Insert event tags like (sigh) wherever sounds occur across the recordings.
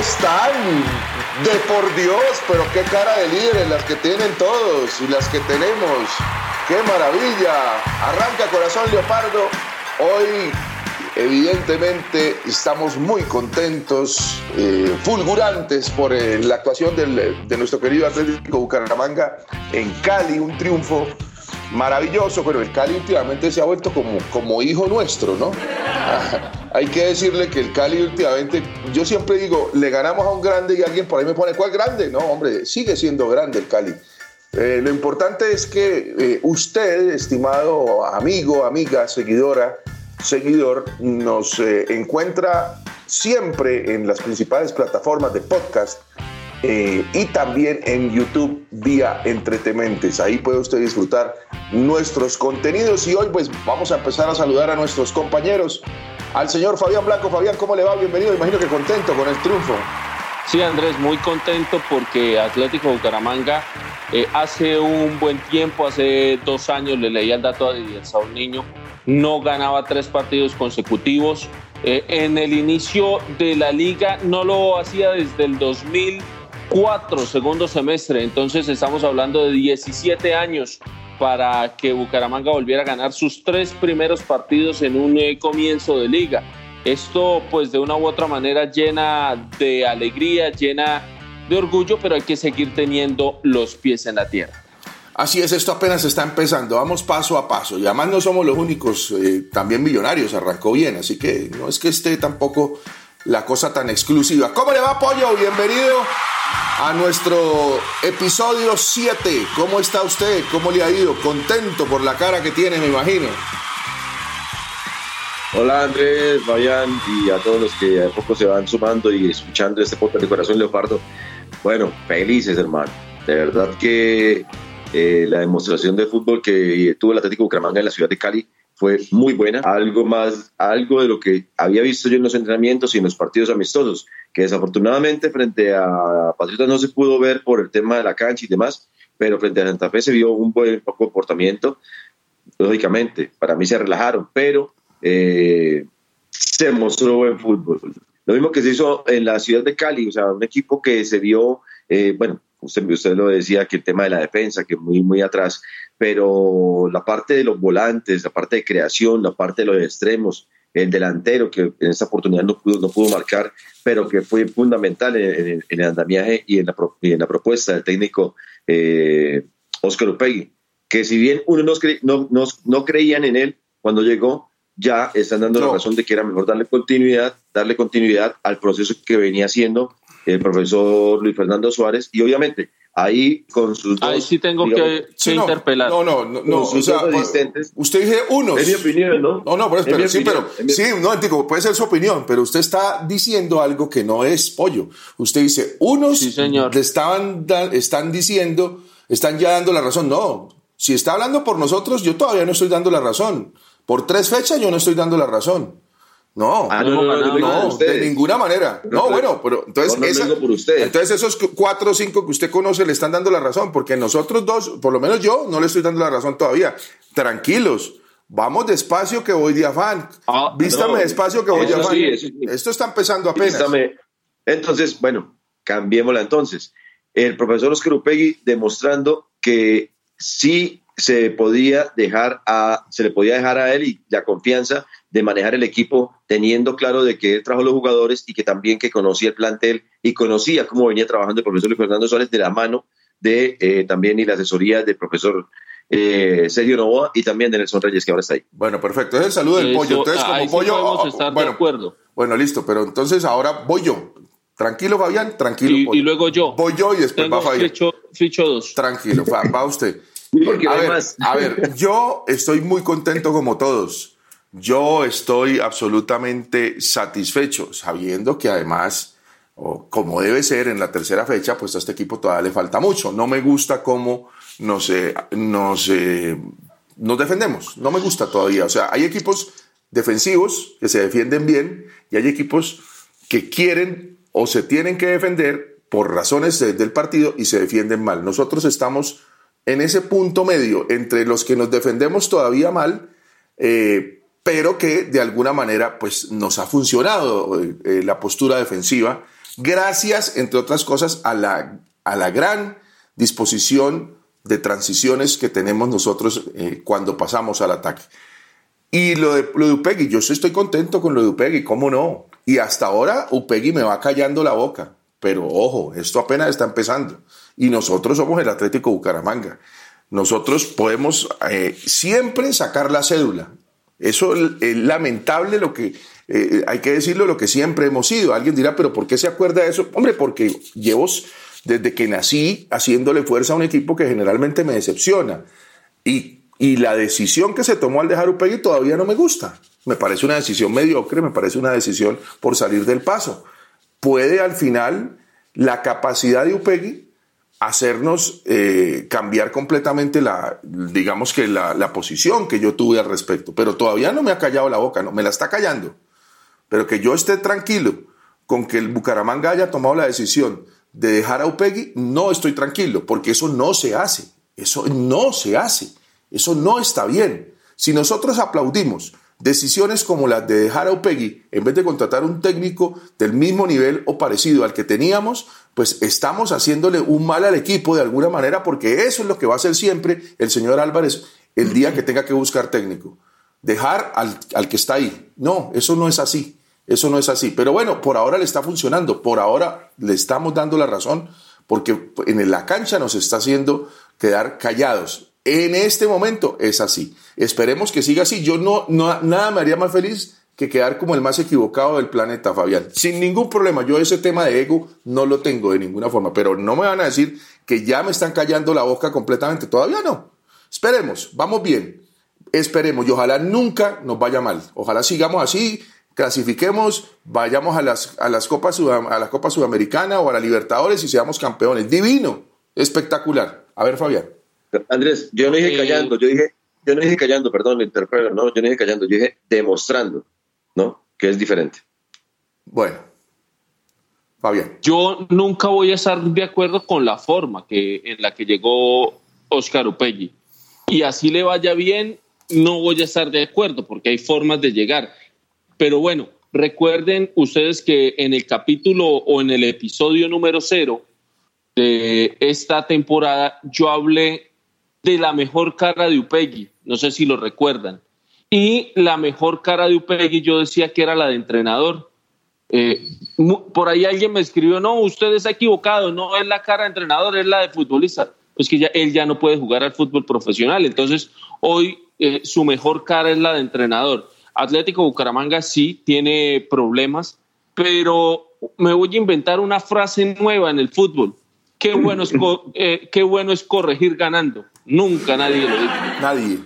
están? De por Dios, pero qué cara de líderes las que tienen todos y las que tenemos. ¡Qué maravilla! Arranca Corazón Leopardo. Hoy, evidentemente, estamos muy contentos, eh, fulgurantes por eh, la actuación de nuestro querido Atlético Bucaramanga en Cali, un triunfo maravilloso, pero el Cali últimamente se ha vuelto como, como hijo nuestro, ¿no? (laughs) Hay que decirle que el Cali últimamente, yo siempre digo, le ganamos a un grande y alguien por ahí me pone, ¿cuál grande? No, hombre, sigue siendo grande el Cali. Eh, lo importante es que eh, usted, estimado amigo, amiga, seguidora, seguidor, nos eh, encuentra siempre en las principales plataformas de podcast eh, y también en YouTube vía Entretementes. Ahí puede usted disfrutar nuestros contenidos y hoy pues vamos a empezar a saludar a nuestros compañeros. Al señor Fabián Blanco. Fabián, ¿cómo le va? Bienvenido. Imagino que contento con el triunfo. Sí, Andrés, muy contento porque Atlético Bucaramanga eh, hace un buen tiempo, hace dos años, le leía el dato a Didier Niño, no ganaba tres partidos consecutivos. Eh, en el inicio de la liga no lo hacía desde el 2004, segundo semestre, entonces estamos hablando de 17 años para que Bucaramanga volviera a ganar sus tres primeros partidos en un eh, comienzo de liga. Esto pues de una u otra manera llena de alegría, llena de orgullo, pero hay que seguir teniendo los pies en la tierra. Así es, esto apenas está empezando, vamos paso a paso y además no somos los únicos, eh, también Millonarios arrancó bien, así que no es que esté tampoco la cosa tan exclusiva. ¿Cómo le va, Pollo? Bienvenido a nuestro episodio 7. ¿Cómo está usted? ¿Cómo le ha ido? Contento por la cara que tiene, me imagino. Hola Andrés, Fabián y a todos los que a poco se van sumando y escuchando este podcast de Corazón Leopardo. Bueno, felices hermano. De verdad que eh, la demostración de fútbol que tuvo el Atlético Bucaramanga en la ciudad de Cali fue muy buena. Algo más, algo de lo que había visto yo en los entrenamientos y en los partidos amistosos, que desafortunadamente frente a Patriotas no se pudo ver por el tema de la cancha y demás, pero frente a Santa Fe se vio un buen comportamiento. Lógicamente, para mí se relajaron, pero eh, se mostró buen fútbol. Lo mismo que se hizo en la ciudad de Cali, o sea, un equipo que se vio, eh, bueno, usted, usted lo decía, que el tema de la defensa, que muy, muy atrás, pero la parte de los volantes, la parte de creación, la parte de los extremos, el delantero que en esta oportunidad no pudo, no pudo marcar, pero que fue fundamental en, en- en el andamiaje y en la, pro- y en la propuesta del técnico eh, Oscar Upegui, que si bien uno no, cre- no, no, no creían en él cuando llegó, ya están dando la razón de que era mejor darle continuidad, darle continuidad al proceso que venía haciendo el profesor Luis Fernando Suárez y obviamente ahí con sus Ahí sí tengo digamos, que, Sí, que no, interpelar. No, no, no, no, o sea, usted dice unos. Es mi opinión, ¿no? No, no, pero, Es pero sí, opinión, pero mi- sí, no, digo, puede ser su opinión, pero usted está diciendo algo que no es pollo. Usted dice, unos Sí, señor. le estaban da- están diciendo, están ya dando la razón. No, si está hablando por nosotros, yo todavía no estoy dando la razón. Por tres fechas yo no estoy dando la razón. No, Ah, no, no, no, no, no, por de ninguna manera. No, No, pero- bueno, pero entonces, esa- por entonces esos cu- cuatro o cinco que usted conoce le están dando la razón, porque nosotros dos, por lo menos yo, no le estoy dando la razón todavía. Tranquilos, vamos despacio que voy de afán. Ah, Vístame no, despacio que voy de afán. sí, eso sí. Esto está empezando apenas. Vístame. Entonces, bueno, cambiémosla entonces. El profesor Oscar Upegui demostrando que sí se podía dejar a, se le podía dejar a él y la confianza de manejar el equipo, teniendo claro de que él trajo los jugadores y que también que conocía el plantel y conocía cómo venía trabajando el profesor Luis Fernando Suárez de la mano de eh, también y la asesoría del profesor eh, Sergio Novoa y también de Nelson Reyes, que ahora está ahí. Bueno, perfecto. Es el saludo del pollo. Entonces, como pollo. estar bueno, de acuerdo. bueno, listo, pero entonces ahora voy yo. Tranquilo, Fabián, tranquilo. Y, y luego yo. Voy yo y después va Fabián. Ficho, dos. Tranquilo, va, usted. (laughs) a, ver, a ver, yo estoy muy contento como todos. Yo estoy absolutamente satisfecho, sabiendo que además, como debe ser en la tercera fecha, pues a este equipo todavía le falta mucho. No me gusta cómo nos, nos, nos defendemos. No me gusta todavía. O sea, hay equipos defensivos que se defienden bien y hay equipos que quieren o se tienen que defender por razones del partido y se defienden mal. Nosotros estamos en ese punto medio entre los que nos defendemos todavía mal, eh, pero que de alguna manera pues nos ha funcionado eh, la postura defensiva, gracias, entre otras cosas, a la, a la gran disposición de transiciones que tenemos nosotros eh, cuando pasamos al ataque. Y lo de, lo de Upegui, yo estoy contento con lo de Upegui, ¿cómo no? Y hasta ahora Upegui me va callando la boca. Pero ojo, esto apenas está empezando. Y nosotros somos el Atlético Bucaramanga. Nosotros podemos eh, siempre sacar la cédula. Eso es, lamentable lo que, eh, hay que decirlo, lo que siempre hemos sido. Alguien dirá, pero ¿por qué se acuerda de eso? Hombre, porque llevo desde que nací haciéndole fuerza a un equipo que generalmente me decepciona. Y, y la decisión que se tomó al dejar Upegui todavía no me gusta. Me parece una decisión mediocre, me parece una decisión por salir del paso. Puede al final la capacidad de Upegui hacernos eh, cambiar completamente la, digamos que la, la, posición que yo tuve al respecto. Pero todavía no me ha callado la boca, no, me la está callando. Pero que yo esté tranquilo con que el Bucaramanga haya tomado la decisión de dejar a Upegui, no estoy tranquilo, porque eso no se hace, eso no se hace, eso no está bien. Si nosotros aplaudimos decisiones como las de dejar a Upegui en vez de contratar un técnico del mismo nivel o parecido al que teníamos, pues estamos haciéndole un mal al equipo de alguna manera, porque eso es lo que va a hacer siempre el señor Álvarez el día que tenga que buscar técnico. Dejar al, al que está ahí. No, eso no es así. Eso no es así. Pero bueno, por ahora le está funcionando, por ahora le estamos dando la razón, porque en la cancha nos está haciendo quedar callados. En este momento es así. Esperemos que siga así. Yo no, no nada me haría más feliz que quedar como el más equivocado del planeta, Fabián. Sin ningún problema. Yo ese tema de ego no lo tengo de ninguna forma, pero no me van a decir que ya me están callando la boca completamente. Todavía no. Esperemos, vamos bien. Esperemos y ojalá nunca nos vaya mal. Ojalá sigamos así clasifiquemos, vayamos a las, a las Copas a la Copa Sudamericana o a la Libertadores y seamos campeones. Divino, espectacular. A ver, Fabián. Andrés, yo no dije callando, yo dije, yo no dije callando, perdón, no, yo no dije callando, yo dije demostrando, ¿no? Que es diferente. Bueno, Fabián. Yo nunca voy a estar de acuerdo con la forma que, en la que llegó Oscar Upegui. Y así le vaya bien, no voy a estar de acuerdo, porque hay formas de llegar. Pero bueno, recuerden ustedes que en el capítulo o en el episodio número cero de esta temporada yo hablé de la mejor cara de Upegui, no sé si lo recuerdan. Y la mejor cara de Upegui yo decía que era la de entrenador. Eh, por ahí alguien me escribió, no, usted está equivocado, no es la cara de entrenador, es la de futbolista. Pues que ya, él ya no puede jugar al fútbol profesional. Entonces, hoy eh, su mejor cara es la de entrenador. Atlético Bucaramanga sí tiene problemas, pero me voy a inventar una frase nueva en el fútbol. Qué bueno es, eh, qué bueno es corregir ganando. Nunca nadie lo dijo. Nadie.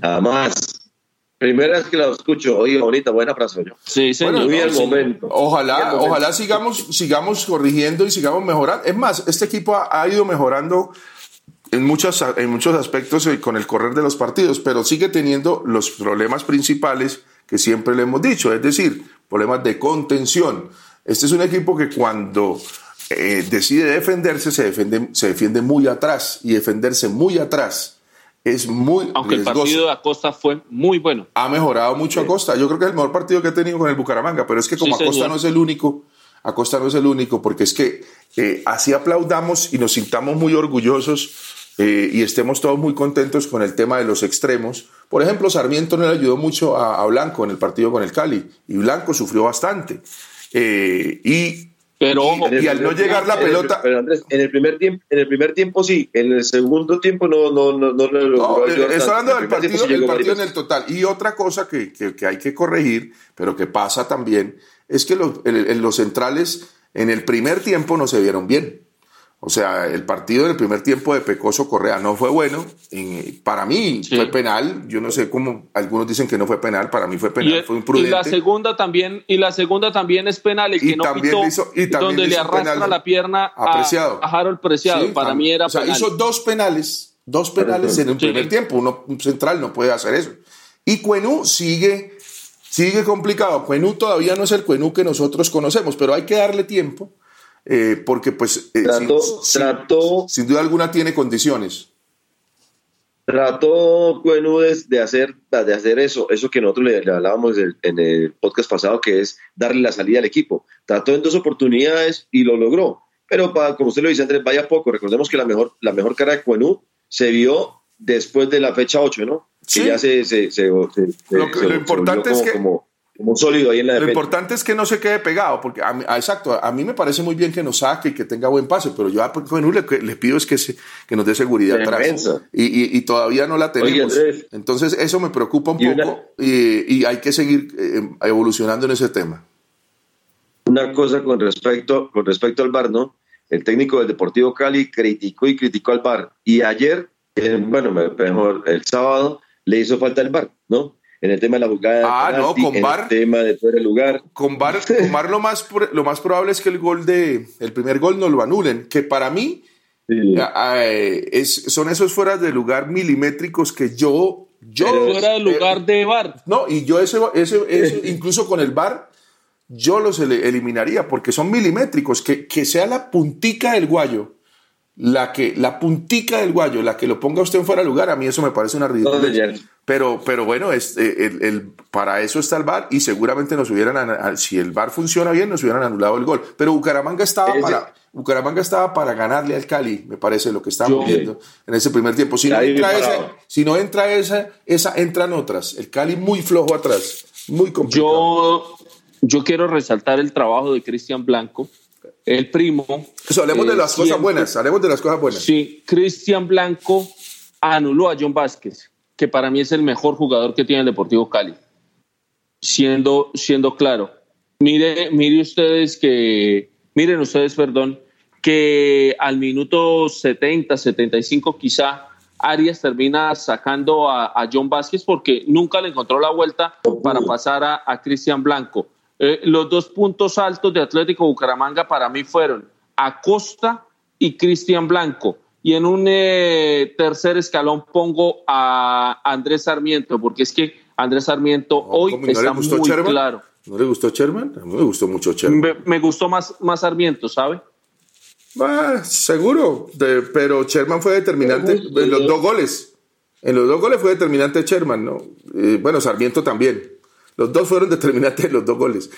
Jamás. Primera vez que la escucho. Oye, bonita, buena frase. Yo. Sí, señor. momento. Ojalá, ojalá sigamos, sigamos corrigiendo y sigamos mejorando. Es más, este equipo ha ido mejorando en, muchos, en muchos aspectos eh, con el correr de los partidos, pero sigue teniendo los problemas principales que siempre le hemos dicho, es decir, problemas de contención. Este es un equipo que cuando eh, decide defenderse se defiende, se defiende muy atrás y defenderse muy atrás es muy Aunque el partido de Acosta fue muy bueno. Ha mejorado mucho Acosta. Yo creo que es el mejor partido que ha tenido con el Bucaramanga, pero es que como Acosta no es el único, Acosta no es el único, porque es que eh, así aplaudamos y nos sintamos muy orgullosos eh, y estemos todos muy contentos con el tema de los extremos. Por ejemplo, Sarmiento no le ayudó mucho a, Blanco en el partido con el Cali y Blanco sufrió bastante. Eh, y Pero y, al no llegar la pelota. pero Andrés, en el primer tiempo, en el primer tiempo sí, en el segundo tiempo no, no, no, no, Estoy hablando del partido, el partido en el total. Y otra cosa que, que, hay que corregir, pero que pasa también, es que los, los centrales en el primer tiempo no se vieron bien. O sea, el partido en el primer tiempo de Pecoso Correa no fue bueno. para mí fue penal. Yo no sé cómo algunos dicen que no fue penal. Para mí fue penal. fue imprudente. Y la segunda también y la segunda también es penal. El que y no también hizo, y donde le arrastra la pierna apreciado. a, Harold Preciado. para mí era o sea, hizo dos penales, dos penales en el primer tiempo. Uno un central no puede hacer eso. Y Cuenú sigue sigue complicado. Cuenú todavía no es el Cuenú que nosotros conocemos, pero hay que darle tiempo eh, porque pues eh, trató, sin, duda alguna tiene condiciones. Trató Cuenúdes de hacer, de hacer eso, eso que nosotros le, hablábamos en el podcast pasado, que es darle la salida al equipo. Trató en dos oportunidades y lo logró. Pero para, como usted lo dice, Andrés, vaya poco. Recordemos que la mejor, la mejor cara de Cuenú se vio después de la fecha 8, ¿no? Sí. Que ya se, se, se, lo, lo, importante es que sólido ahí en la Lo importante es que no se quede pegado, porque a exacto, a mí me parece muy bien que nos saque y que tenga buen pase, pero yo a Juvenú le, le, pido es que, que nos dé seguridad atrás. Y, y, todavía no la tenemos. Entonces eso me preocupa un poco y, hay que seguir eh, evolucionando en ese tema. Una cosa con respecto, con respecto al VAR, ¿no? El técnico del Deportivo Cali criticó y criticó al VAR. Y ayer, eh, bueno, mejor el sábado, le hizo falta el VAR, ¿no? En el tema de la jugada. Ah, no, con VAR. el tema de fuera el lugar. Con VAR, lo, más, lo más probable es que el gol de, el primer gol no lo anulen, que para mí eh, es, son esos fueras de lugar milimétricos que yo... yo fuera de lugar de VAR. No, y yo ese, ese, incluso con el VAR, yo los eliminaría porque son milimétricos, que, que sea la puntica del guayo la que la puntica del guayo, la que lo ponga usted en fuera de lugar, a mí eso me parece una ridícula. pero, pero bueno, es, eh, el, para eso está el VAR y seguramente nos hubieran, si el VAR funciona bien, nos hubieran anulado el gol. Pero Bucaramanga estaba, para, Bucaramanga estaba para ganarle al Cali, me parece, lo que estábamos viendo en ese primer tiempo. Si no, entra esa, si no entra esa, esa, entran otras. El Cali muy flojo atrás, muy complicado. Yo, yo quiero resaltar el trabajo de Cristian Blanco el primo. Eso, hablemos de las cosas buenas, hablemos de las cosas buenas. Sí, Cristian Blanco anuló a John Vázquez, que para mí es el mejor jugador que tiene el Deportivo Cali. Siendo, siendo claro. Mire, mire ustedes que, miren ustedes, perdón, que al minuto 70, 75 quizá Arias termina sacando a, John Vázquez porque nunca le encontró la vuelta para pasar a, a Cristian Blanco. Eh, los dos puntos altos de Atlético Bucaramanga para mí fueron Acosta y Cristian Blanco. Y en un eh, tercer escalón pongo a Andrés Sarmiento, porque es que Andrés Sarmiento hoy está muy claro. ¿No le gustó Sherman? A mí me gustó mucho Sherman. Me, gustó más, más Sarmiento, ¿sabe? Ah, seguro, pero Sherman fue determinante en los dos goles. En los dos goles fue determinante Sherman, ¿no? Eh, bueno, Sarmiento también. Los dos fueron determinantes los dos goles.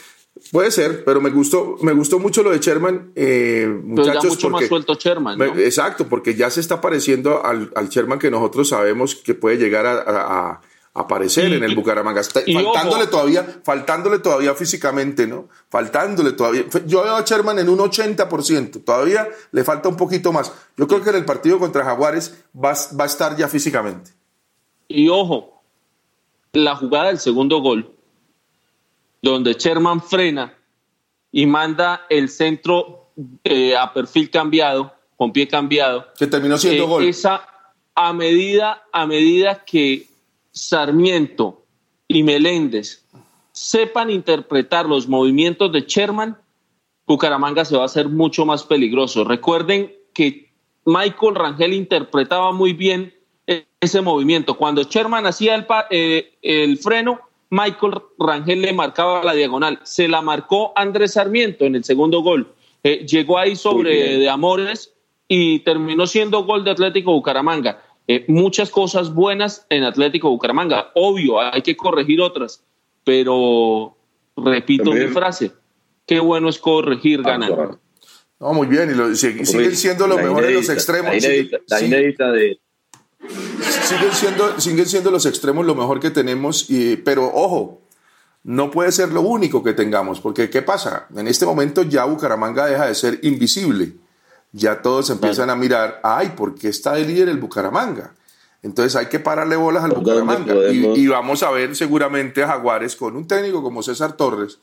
Puede ser, pero me gustó, me gustó mucho lo de Sherman, eh, muchachos. Pero mucho más suelto Sherman. Exacto, porque ya se está pareciendo al, al, Sherman que nosotros sabemos que puede llegar a, aparecer en el Bucaramanga. faltándole todavía, faltándole todavía físicamente, ¿no? Faltándole todavía. Yo veo a Sherman en un 80%, todavía le falta un poquito más. Yo creo que en el partido contra Jaguares va, va a estar ya físicamente. Y ojo, la jugada del segundo gol donde Sherman frena y manda el centro eh, a perfil cambiado, con pie cambiado. Que terminó siendo eh, gol. Esa, a medida, a medida que Sarmiento y Meléndez sepan interpretar los movimientos de Sherman, Bucaramanga se va a hacer mucho más peligroso. Recuerden que Michael Rangel interpretaba muy bien ese movimiento. Cuando Sherman hacía el, eh, el freno, Michael Rangel le marcaba la diagonal. Se la marcó Andrés Sarmiento en el segundo gol. Eh, llegó ahí sobre de Amores y terminó siendo gol de Atlético Bucaramanga. Eh, muchas cosas buenas en Atlético Bucaramanga. Obvio, hay que corregir otras, pero repito mi frase, qué bueno es corregir ah, ganar. No, muy bien, y siguen siendo los mejores los extremos. La inédita, de, siguen siendo, siguen siendo los extremos lo mejor que tenemos, y, pero ojo, no puede ser lo único que tengamos, porque ¿qué pasa? En este momento ya Bucaramanga deja de ser invisible. Ya todos empiezan a mirar, ay, ¿por qué está de líder el Bucaramanga? Entonces hay que pararle bolas al Bucaramanga. Y, vamos a ver seguramente a Jaguares con un técnico como César Torres,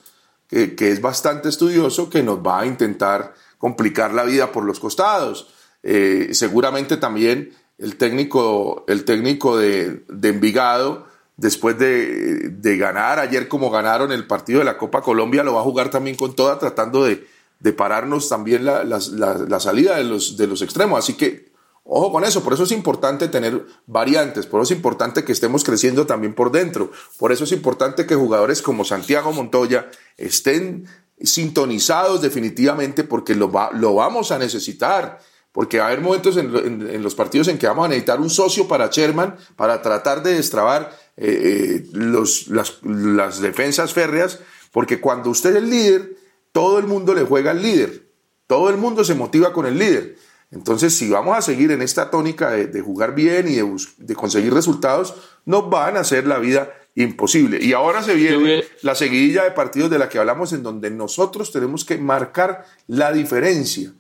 que, es bastante estudioso, que nos va a intentar complicar la vida por los costados. Eh, seguramente también el técnico, el técnico de, de Envigado después de, ganar ayer como ganaron el partido de la Copa Colombia, lo va a jugar también con toda, tratando de, pararnos también la, salida de los, de los extremos. Así que, ojo con eso, por eso es importante tener variantes, por eso es importante que estemos creciendo también por dentro, por eso es importante que jugadores como Santiago Montoya estén sintonizados definitivamente porque lo, lo vamos a necesitar porque va a haber momentos en, los partidos en que vamos a necesitar un socio para Sherman para tratar de destrabar eh, eh, los, las, defensas férreas, porque cuando usted es el líder, todo el mundo le juega al líder, todo el mundo se motiva con el líder. Entonces, si vamos a seguir en esta tónica de, jugar bien y de, conseguir resultados, nos van a hacer la vida imposible. Y ahora se viene la seguidilla de partidos de la que hablamos, en donde nosotros tenemos que marcar la diferencia.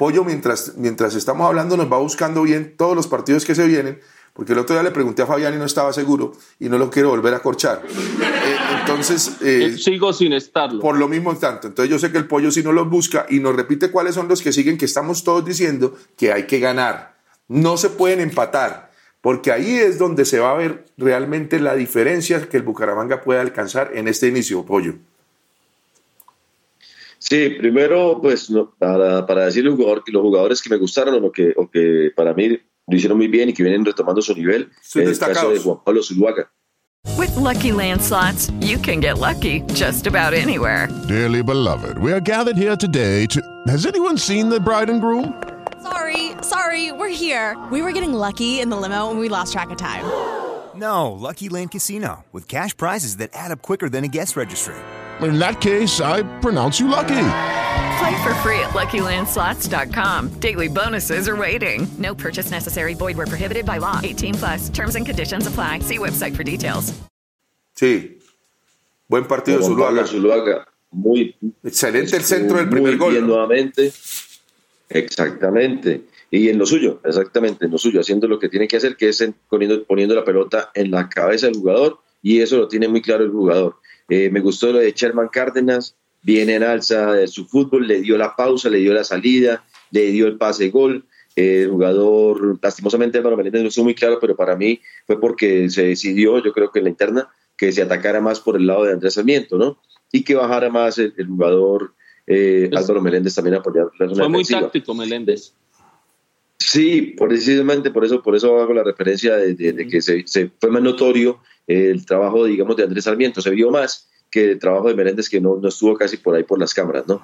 Pollo, mientras, mientras estamos hablando, nos va buscando bien todos los partidos que se vienen, porque el otro día le pregunté a Fabián y no estaba seguro y no lo quiero volver a corchar. Eh, entonces... Eh, sigo sin estarlo. Por lo mismo tanto. Entonces yo sé que el pollo sí no los busca y nos repite cuáles son los que siguen, que estamos todos diciendo que hay que ganar. No se pueden empatar, porque ahí es donde se va a ver realmente la diferencia que el Bucaramanga puede alcanzar en este inicio, pollo. Sí, primero, pues para, para decir los jugadores, que me gustaron o que, o que para mí lo hicieron muy bien y que vienen retomando su nivel. En el caso de Juan Pablo Zuluaga. With lucky landslots, you can get lucky just about anywhere. Dearly beloved, we are gathered here today to. Has anyone seen the bride and groom? Sorry, sorry, we're here. We were getting lucky in the limo and we lost track of time. No, Lucky Land Casino, with cash prizes that add up quicker than a guest registry. In that case, I pronounce you lucky. Play for free at LuckyLandSlots.com. Daily bonuses are waiting. No purchase necessary. Void were prohibited by law. 18 plus. Terms and conditions apply. See website for details. Sí. Buen partido Zuluaga. Zuluaga. Muy excelente el centro del primer gol. Bien nuevamente. Exactamente. Y en lo suyo, exactamente, en lo suyo, haciendo lo que tiene que hacer, que es poniendo, poniendo la pelota en la cabeza del jugador, y eso lo tiene muy claro el jugador. Eh, me gustó lo de Sherman Cárdenas, viene en alza de su fútbol, le dio la pausa, le dio la salida, le dio el pase gol. el jugador, lastimosamente, Álvaro Meléndez no estuvo muy claro, pero para mí fue porque se decidió, yo creo que en la interna, que se atacara más por el lado de Andrés Sarmiento, ¿no? Y que bajara más el, jugador eh, Álvaro Meléndez también a apoyar la Fue muy táctico Meléndez. Sí, precisamente por eso, por eso hago la referencia de, que se, se, fue más notorio el trabajo, digamos, de Andrés Sarmiento, se vio más que el trabajo de Meléndez que no, no estuvo casi por ahí por las cámaras, ¿no?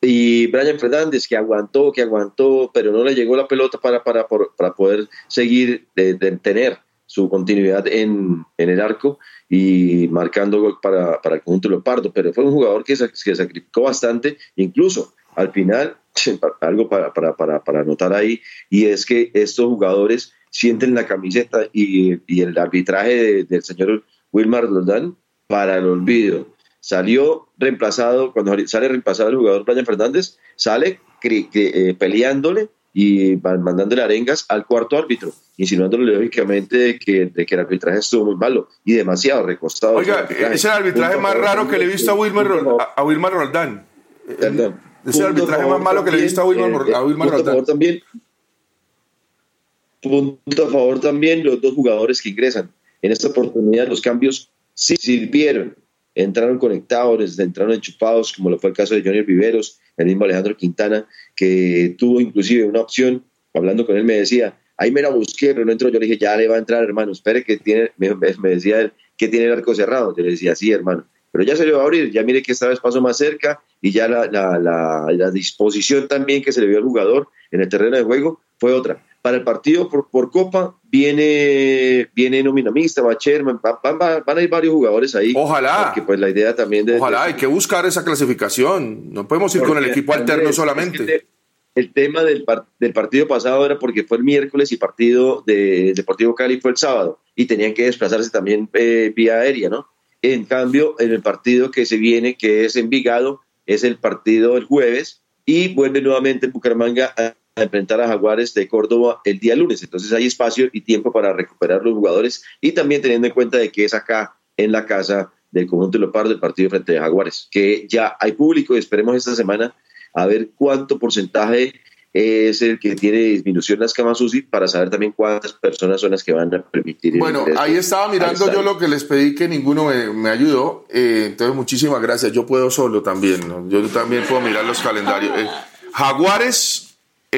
Y Brian Fernández que aguantó, que aguantó, pero no le llegó la pelota para, para, para poder seguir, de, tener su continuidad en, en, el arco y marcando gol para, para el conjunto Leopardo, pero fue un jugador que, que sacrificó bastante, incluso al final, (laughs) algo para, para, para anotar ahí, y es que estos jugadores sienten la camiseta y, y el arbitraje del señor Wilmar Roldán para el olvido. Salió reemplazado, cuando sale reemplazado el jugador Brian Fernández, sale eh, peleándole y mandándole arengas al cuarto árbitro, insinuándole lógicamente que, de que el arbitraje estuvo muy malo y demasiado recostado. Oiga, es el arbitraje más raro que le he visto a Wilmar, a, Wilmar Roldán. Es el arbitraje más malo que le he visto a Wilmar, a Wilmar Roldán. También, punto a favor también los dos jugadores que ingresan. En esta oportunidad los cambios sí sirvieron. Entraron conectados, entraron enchufados, como lo fue el caso de Johnny Viveros, el mismo Alejandro Quintana, que tuvo inclusive una opción, hablando con él me decía, ahí me la busqué, pero no entró. Yo le dije, ya le va a entrar, hermano, espere que tiene, me, decía él, que tiene el arco cerrado. Yo le decía, sí, hermano. Pero ya se le va a abrir, ya mire que esta vez pasó más cerca y ya la, la, la disposición también que se le vio al jugador en el terreno de juego fue otra para el partido por, por Copa viene, viene nómina mixta, va Sherman, van, a ir varios jugadores ahí. Ojalá. Porque pues la idea también de... Ojalá, hay que buscar esa clasificación. No podemos ir con el equipo alterno solamente. el tema del, del, partido pasado era porque fue el miércoles y partido de Deportivo Cali fue el sábado y tenían que desplazarse también eh, vía aérea, ¿no? En cambio, en el partido que se viene, que es Envigado, es el partido el jueves y vuelve nuevamente Bucaramanga a enfrentar a Jaguares de Córdoba el día lunes. Entonces hay espacio y tiempo para recuperar los jugadores y también teniendo en cuenta de que es acá en la casa del conjunto de Leopardo el partido frente a Jaguares, que ya hay público y esperemos esta semana a ver cuánto porcentaje es el que tiene disminución las camas UCI para saber también cuántas personas son las que van a permitir. Bueno, ahí estaba mirando yo lo que les pedí que ninguno me, ayudó. Eh, entonces, muchísimas gracias. Yo puedo solo también. Yo también puedo mirar los calendarios. Eh, Jaguares,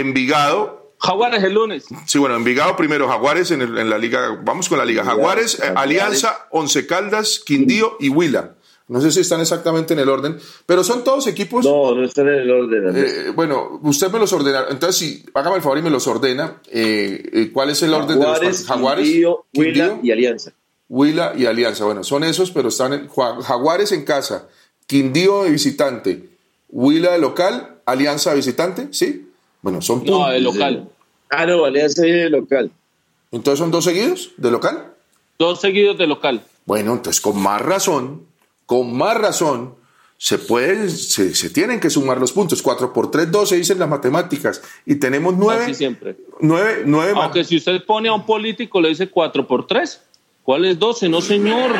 Envigado. Jaguares el lunes. Sí, bueno, Envigado primero, Jaguares en, en la liga. Vamos con la liga. Jaguares, Alianza, Once Caldas, Quindío y Huila. No sé si están exactamente en el orden, pero son todos equipos. No, no están en el orden. Eh, bueno, usted me los ordena. Entonces, si hágame el favor y me los ordena. Eh, eh, ¿Cuál es el orden de los Jaguares, Huila y Alianza. Huila y Alianza. Bueno, son esos, pero están en Jaguares en casa, Quindío de visitante, Huila de local, Alianza de visitante, ¿sí? Bueno, son No, de local. Ah, no, Alianza de local. Entonces, ¿son dos seguidos de local? Dos seguidos de local. Bueno, entonces con más razón con más razón se pueden, se, tienen que sumar los puntos. 4 por 3, 12 dicen las matemáticas. Y tenemos 9. Así siempre. 9, 9 Aunque si usted pone a un político, le dice 4 por 3. ¿Cuál es 12? No, señor.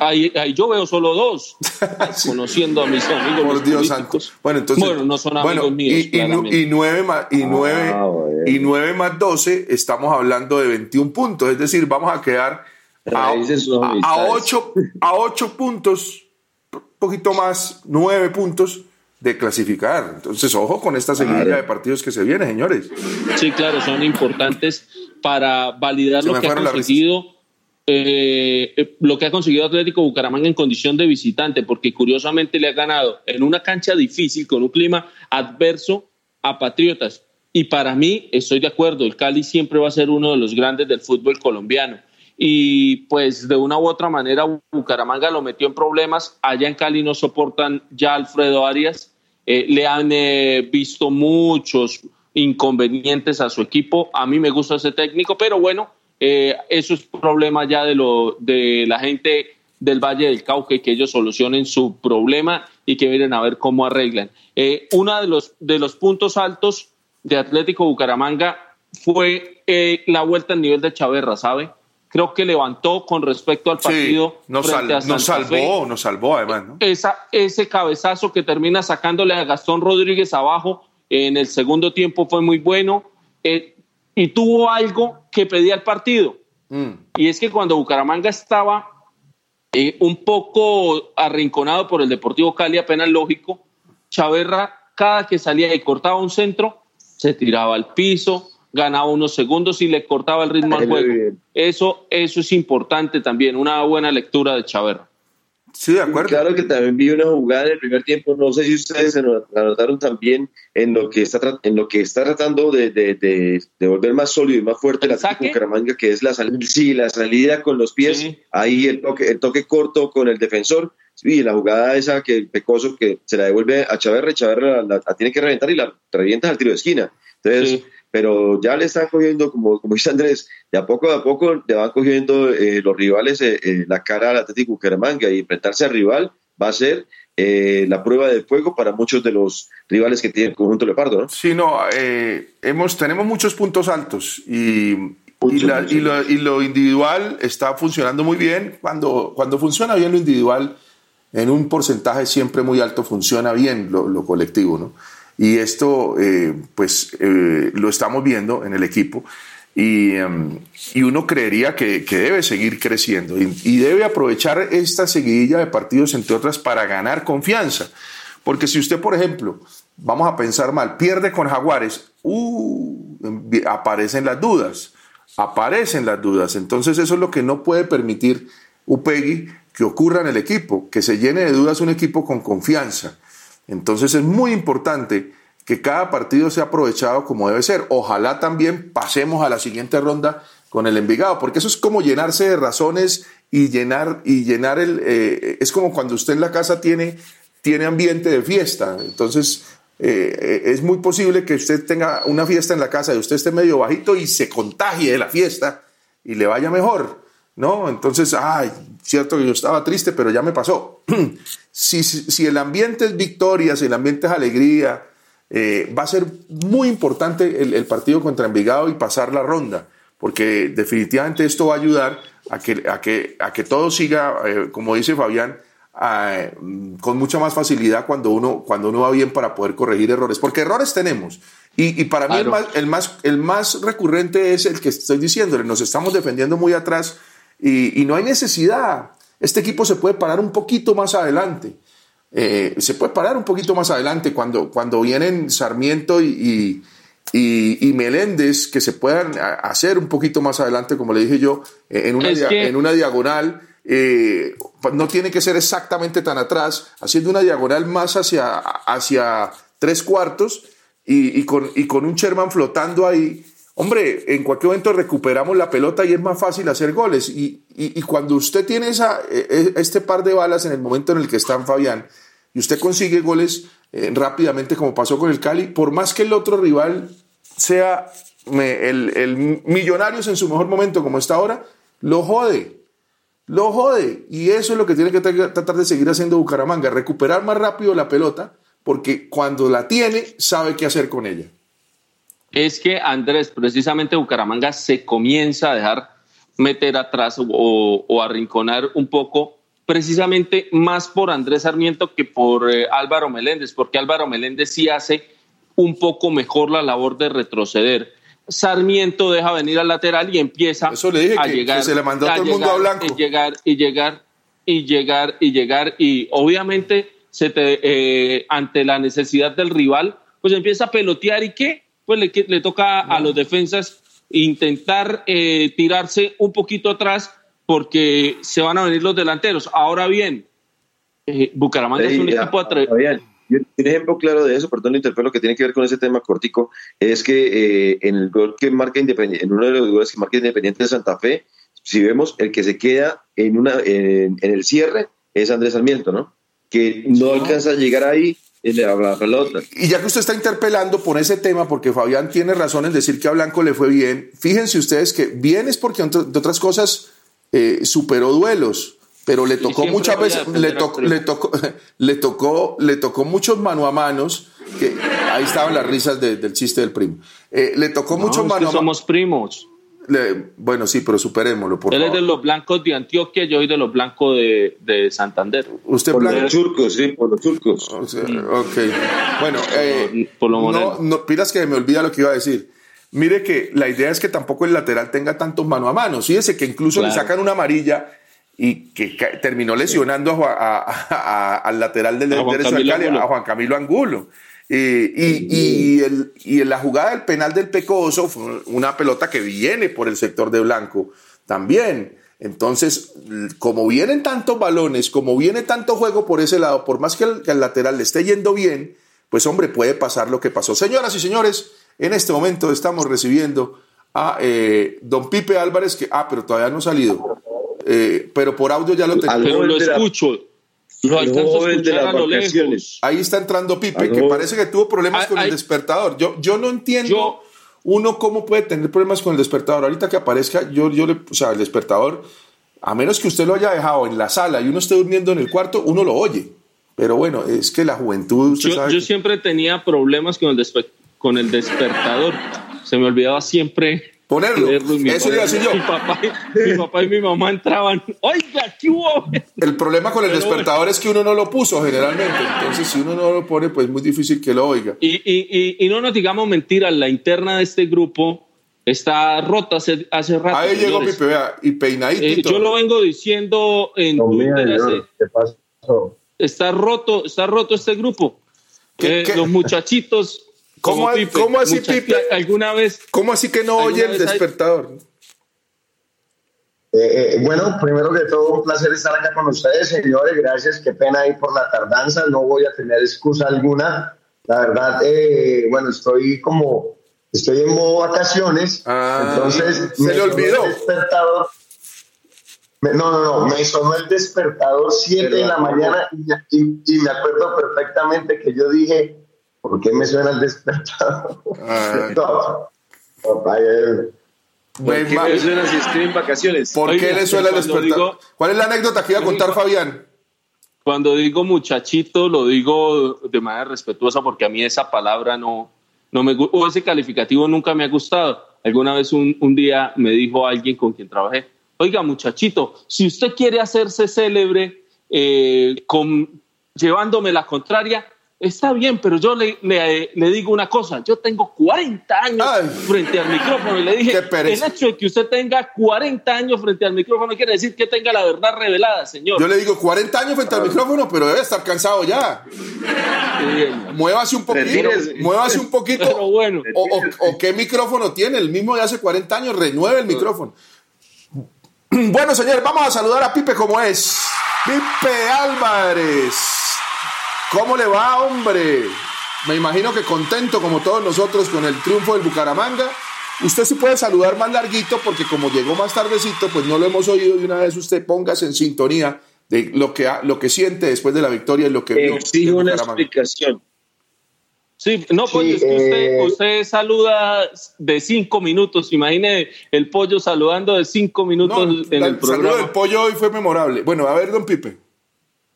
Ahí, yo veo solo dos. (laughs) Conociendo a mis amigos. Por Dios santo. Bueno, entonces. Bueno, no son amigos míos. Y, y, 9 más, y, 9, ah, y 9 más 12, estamos hablando de 21 puntos. Es decir, vamos a quedar a, a, ocho, a ocho puntos, un poquito más, nueve puntos de clasificar. Entonces, ojo con esta seguidilla de partidos que se viene, señores. Sí, claro, son importantes para validar lo que ha conseguido. Eh, lo que ha conseguido Atlético Bucaramanga en condición de visitante, porque curiosamente le ha ganado en una cancha difícil, con un clima adverso a Patriotas. Y para mí, estoy de acuerdo, el Cali siempre va a ser uno de los grandes del fútbol colombiano y pues de una u otra manera Bucaramanga lo metió en problemas. Allá en Cali no soportan ya Alfredo Arias, eh, le han eh, visto muchos inconvenientes a su equipo. A mí me gusta ese técnico, pero bueno, eh, eso es problema ya de, lo, de la gente del Valle del Cauca que ellos solucionen su problema y que miren a ver cómo arreglan. uno de los, de los puntos altos de Atlético Bucaramanga fue la vuelta al nivel de Chaverra, ¿sabe? creo que levantó con respecto al partido. Sí, nos, salvó, nos salvó además. ¿no? Esa, ese cabezazo que termina sacándole a Gastón Rodríguez abajo en el segundo tiempo fue muy bueno eh, y tuvo algo que pedía el partido. Mm. Y es que cuando Bucaramanga estaba eh, un poco arrinconado por el Deportivo Cali, apenas lógico, Chaverra cada que salía y cortaba un centro, se tiraba al piso, ganaba unos segundos y le cortaba el ritmo al juego. Eso, eso es importante también, una buena lectura de Chaverra. Sí, de acuerdo. Claro que también vi una jugada en el primer tiempo, no sé si ustedes se notaron también en lo que está, en lo que está tratando de, de, de, volver más sólido y más fuerte la Caramanga, que es la salida, sí, la salida con los pies, ahí el toque, el toque corto con el defensor, sí, la jugada esa que Pecoso que se la devuelve a Chaverra, y Chaverra la, tiene que reventar y la revienta al tiro de esquina. Entonces, pero ya le están cogiendo, como, como dice Andrés, de a poco a poco le van cogiendo eh, los rivales eh, eh, la cara al Atlético Bucaramanga y enfrentarse al rival va a ser la prueba de fuego para muchos de los rivales que tiene el conjunto Leopardo, ¿no? Sí, no, hemos, tenemos muchos puntos altos y, y, lo, y, lo, individual está funcionando muy bien. Cuando, cuando funciona bien lo individual, en un porcentaje siempre muy alto funciona bien lo, lo colectivo, ¿no? Y esto, eh, pues, eh, lo estamos viendo en el equipo. Y, em, y uno creería que, que, debe seguir creciendo y, debe aprovechar esta seguidilla de partidos, entre otras, para ganar confianza. Porque si usted, por ejemplo, vamos a pensar mal, pierde con Jaguares, uh, aparecen las dudas, aparecen las dudas. Entonces eso es lo que no puede permitir Upegui que ocurra en el equipo, que se llene de dudas un equipo con confianza. Entonces es muy importante que cada partido sea aprovechado como debe ser. Ojalá también pasemos a la siguiente ronda con el Envigado, porque eso es como llenarse de razones y llenar, y llenar el... Eh, es como cuando usted en la casa tiene, tiene ambiente de fiesta. Entonces eh, es muy posible que usted tenga una fiesta en la casa y usted esté medio bajito y se contagie de la fiesta y le vaya mejor. ¿No? Entonces, ay, cierto que yo estaba triste, pero ya me pasó. (clears throat) si, si, el ambiente es victoria, si el ambiente es alegría, eh, va a ser muy importante el, partido contra Envigado y pasar la ronda, porque definitivamente esto va a ayudar a que, a que, a que todo siga, eh, como dice Fabián, con mucha más facilidad cuando uno, cuando uno va bien para poder corregir errores, porque errores tenemos. Y, para mí el más, el, más, el más recurrente es el que estoy diciéndole, nos estamos defendiendo muy atrás y, no hay necesidad. Este equipo se puede parar un poquito más adelante. Eh, se puede parar un poquito más adelante cuando, cuando vienen Sarmiento y, y, Meléndez, que se puedan hacer un poquito más adelante, como le dije yo, eh, en una, en una diagonal. Eh, no tiene que ser exactamente tan atrás, haciendo una diagonal más hacia, hacia tres cuartos y, con, y con un Sherman flotando ahí hombre, en cualquier momento recuperamos la pelota y es más fácil hacer goles. Y, cuando usted tiene esa, e, e, este par de balas en el momento en el que está Fabián y usted consigue goles eh, rápidamente como pasó con el Cali, por más que el otro rival sea el, el Millonarios en su mejor momento como está ahora, lo jode. Lo jode. Y eso es lo que tiene que tratar de seguir haciendo Bucaramanga, recuperar más rápido la pelota, porque cuando la tiene, sabe qué hacer con ella es que Andrés, precisamente Bucaramanga se comienza a dejar meter atrás o, arrinconar un poco, precisamente más por Andrés Sarmiento que por eh, Álvaro Meléndez, porque Álvaro Meléndez sí hace un poco mejor la labor de retroceder. Sarmiento deja venir al lateral y empieza a llegar. se le mandó a todo el mundo a blanco. Y llegar, y llegar, y llegar, y llegar, y obviamente se te, eh, ante la necesidad del rival, pues empieza a pelotear y qué, pues le, toca a los defensas intentar eh, tirarse un poquito atrás porque se van a venir los delanteros. Ahora bien, eh, Bucaramanga es un equipo atrevido. Un ejemplo claro de eso, perdón, interpelo, que tiene que ver con ese tema cortico, es que eh, en el gol que marca Independiente, en uno de los goles que marca Independiente de Santa Fe, si vemos el que se queda en, una, en, el cierre es Andrés Sarmiento, ¿no? Que no alcanza a llegar ahí y le pelota. Y ya que usted está interpelando por ese tema, porque Fabián tiene razón en decir que a Blanco le fue bien, fíjense ustedes que bien es porque, entre otras cosas, eh, superó duelos, pero le tocó muchas veces, le, tocó, le, tocó, (laughs) le, tocó, le tocó muchos mano a manos, que ahí estaban las risas del chiste del primo. Eh, le tocó muchos mano a manos. Somos primos bueno, sí, pero superémoslo, por Él es de los blancos de Antioquia, yo soy de los blancos de, de Santander. ¿Usted por los turcos, sí, por los turcos. Ok. Bueno, eh, por lo no, no, pidas que me olvida lo que iba a decir. Mire que la idea es que tampoco el lateral tenga tantos mano a mano. Fíjese que incluso le sacan una amarilla y que terminó lesionando al lateral del derecho de Cali, a Juan Camilo Angulo. Eh, y, el, y la jugada del penal del Pecoso fue una pelota que viene por el sector de Blanco también. Entonces, como vienen tantos balones, como viene tanto juego por ese lado, por más que el, lateral le esté yendo bien, pues hombre, puede pasar lo que pasó. Señoras y señores, en este momento estamos recibiendo a eh, don Pipe Álvarez, que, ah, pero todavía no ha salido, eh, pero por audio ya lo tengo. Pero lo escucho. Ahí está entrando Pipe, que parece que tuvo problemas con el despertador. Yo, yo no entiendo uno cómo puede tener problemas con el despertador. Ahorita que aparezca, yo, yo le, o sea, el despertador, a menos que usted lo haya dejado en la sala y uno esté durmiendo en el cuarto, uno lo oye. Pero bueno, es que la juventud. yo, siempre tenía problemas con el, con el despertador. Se me olvidaba siempre Ponerlo. Eso iba a decir yo. Mi papá, mi papá, y mi mamá entraban. Oiga, ¿qué hubo? El problema con el despertador es que uno no lo puso generalmente. Entonces, si uno no lo pone, pues es muy difícil que lo oiga. Y, y, y, no nos digamos mentiras, la interna de este grupo está rota hace, hace rato. Ahí llegó Pipe, vea, y peinadito. Eh, yo lo vengo diciendo en Twitter. ¿Qué pasó? Está roto, está roto este grupo. Eh, los muchachitos ¿Cómo, así, Pipe? ¿Alguna vez? ¿Cómo así que no oye el despertador? Eh, eh, bueno, primero que todo, un placer estar acá con ustedes, señores. Gracias, qué pena ahí por la tardanza. No voy a tener excusa alguna. La verdad, eh, bueno, estoy como, estoy en modo vacaciones. Ah, entonces, se le olvidó. El despertador. no, no, no, me sonó el despertador 7 de la mañana y me acuerdo perfectamente que yo dije, ¿Por qué me suena el despertador? Ah. ¿Por qué me suena si estoy en vacaciones? ¿Por qué le suena el despertador? ¿Cuál es la anécdota que iba a contar Fabián? Cuando digo muchachito, lo digo de manera respetuosa porque a mí esa palabra no, no me o ese calificativo nunca me ha gustado. Alguna vez un, un día me dijo alguien con quien trabajé, oiga muchachito, si usted quiere hacerse célebre eh, con, llevándome la contraria, Está bien, pero yo le, le, digo una cosa. Yo tengo 40 años frente al micrófono y le dije, el hecho de que usted tenga 40 años frente al micrófono quiere decir que tenga la verdad revelada, señor. Yo le digo 40 años frente al micrófono, pero debe estar cansado ya. muévase un poquito. muévase un poquito. Pero bueno. O, qué micrófono tiene? El mismo de hace 40 años, renueve el micrófono. (clears throat) Bueno, señores, vamos a saludar a Pipe como es. Pipe Álvarez. ¿Cómo le va, hombre? Me imagino que contento como todos nosotros con el triunfo del Bucaramanga. Usted se puede saludar más larguito porque como llegó más tardecito, pues no lo hemos oído de una vez usted póngase en sintonía de lo que, lo que siente después de la victoria y lo que vio. Exijo una explicación. Sí, no, pues es que usted, eh, usted, saluda de cinco minutos. Imagine el pollo saludando de cinco minutos en el programa. El saludo del pollo hoy fue memorable. Bueno, a ver, don Pipe.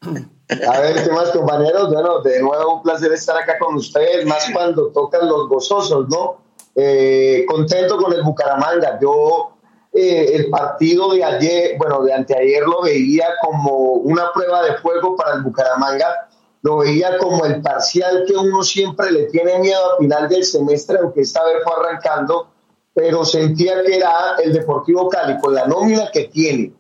(clears throat) A ver, ¿qué más, compañeros? Bueno, de nuevo un placer estar acá con ustedes, más cuando tocan los gozosos, ¿no? Eh, contento con el Bucaramanga. Yo eh, el partido de ayer, bueno, de anteayer lo veía como una prueba de fuego para el Bucaramanga. Lo veía como el parcial que uno siempre le tiene miedo al final del semestre, aunque esta vez fue arrancando, pero sentía que era el Deportivo Cali, con la nómina que tiene,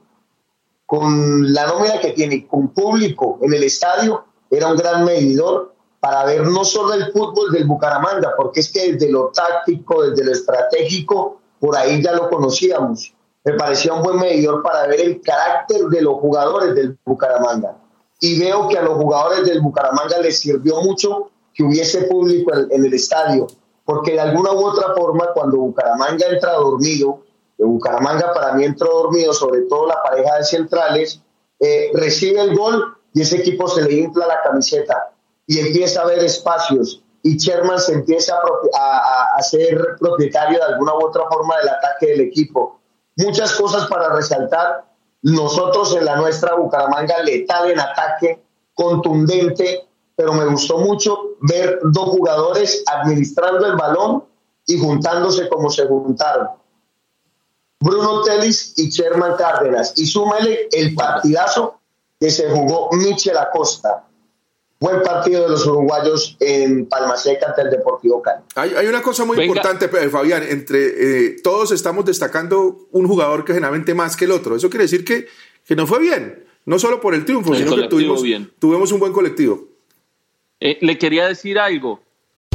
con la nómina que tiene, con público en el estadio, era un gran medidor para ver no solo el fútbol del Bucaramanga, porque es que desde lo táctico, desde lo estratégico, por ahí ya lo conocíamos. Me parecía un buen medidor para ver el carácter de los jugadores del Bucaramanga. Y veo que a los jugadores del Bucaramanga les sirvió mucho que hubiese público en, el estadio, porque de alguna u otra forma, cuando Bucaramanga entra dormido, de Bucaramanga para mí entró dormido, sobre todo la pareja de centrales, eh, recibe el gol y ese equipo se le infla la camiseta y empieza a ver espacios y Sherman se empieza a, a, ser propietario de alguna u otra forma del ataque del equipo. Muchas cosas para resaltar. Nosotros en la nuestra Bucaramanga letal en ataque, contundente, pero me gustó mucho ver dos jugadores administrando el balón y juntándose como se juntaron. Bruno Telis y Sherman Cárdenas. Y súmele el partidazo que se jugó Michel Acosta. Buen partido de los uruguayos en Palmaseca ante el Deportivo Cali. Hay, una cosa muy importante, Fabián. Entre eh, todos estamos destacando un jugador que generalmente más que el otro. Eso quiere decir que, que no fue bien. No solo por el triunfo, sino que tuvimos, tuvimos un buen colectivo. Eh, le quería decir algo.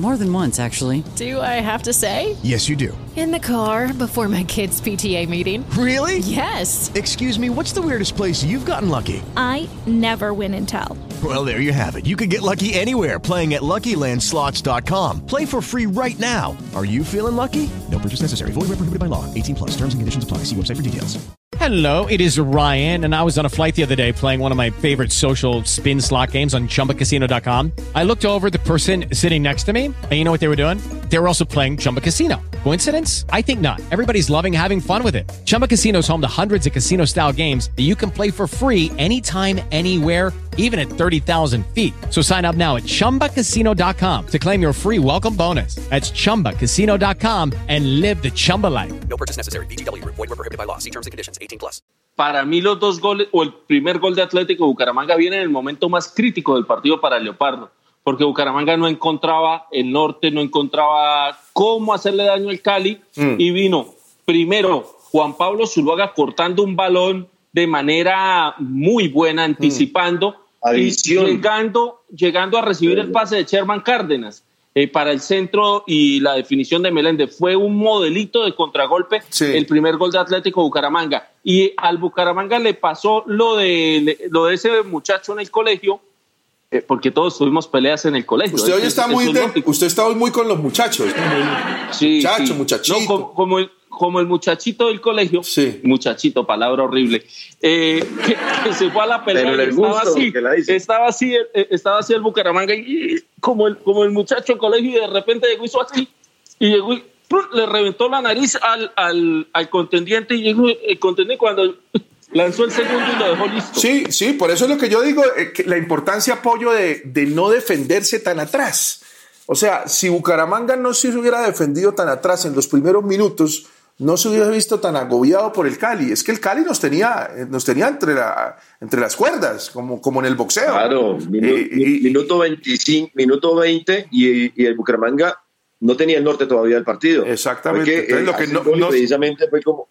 More than once, actually. Do I have to say? Yes, you do. In the car before my kids' PTA meeting. Really? Yes. Excuse me, what's the weirdest place you've gotten lucky? I never win and tell. Well, there you have it. You can get lucky anywhere playing at LuckyLandSlots.com. Play for free right now. Are you feeling lucky? No purchase necessary. Void where prohibited by law. 18 plus. Terms and conditions apply. See website for details. Hello, it is Ryan, and I was on a flight the other day playing one of my favorite social spin slot games on ChumbaCasino.com. I looked over the person sitting next to me, and you know what they were doing? They were also playing Chumba Casino. Coincidence? I think not. Everybody's loving having fun with it. Chumba Casino is home to hundreds of casino-style games that you can play for free anytime, anywhere even at 30,000 feet. So sign up now at ChumbaCasino.com to claim your free welcome bonus. That's ChumbaCasino.com and live the Chumba life. No purchase necessary. BGW. Void were prohibited by law. See terms and conditions. 18 plus. Para mí los dos goles, o el primer gol de Atlético Bucaramanga viene en el momento más crítico del partido para Leopardo. Porque Bucaramanga no encontraba el norte, no encontraba cómo hacerle daño al Cali. Mm. Y vino primero Juan Pablo Zuluaga cortando un balón de manera muy buena, anticipando y llegando, llegando a recibir el pase de Sherman Cárdenas. Eh, para el centro y la definición de Meléndez. Fue un modelito de contragolpe el primer gol de Atlético Bucaramanga. Y al Bucaramanga le pasó lo de, lo de ese muchacho en el colegio, eh, porque todos tuvimos peleas en el colegio. Usted hoy está muy, usted está muy con los muchachos. Sí, muchacho, muchachito. como, como el muchachito del colegio, muchachito, palabra horrible, eh, (laughs) que, se fue a la pelea y estaba, así, estaba así, eh, estaba así el Bucaramanga y como el, como el muchacho del colegio y de repente llegó hizo así y llegó y le reventó la nariz al, al, al contendiente y llegó el contendiente cuando lanzó el segundo y lo dejó listo. Sí, sí, por eso es lo que yo digo, eh, la importancia, apoyo de, de no defenderse tan atrás. O sea, si Bucaramanga no se hubiera defendido tan atrás en los primeros minutos, no se hubiera visto tan agobiado por el Cali. Es que el Cali nos tenía, nos tenía entre, la, entre las cuerdas, como, como en el boxeo. Claro, eh, minuto, 25, minuto 20 y, el Bucaramanga no tenía el norte todavía del partido. Exactamente. lo que no, precisamente fue como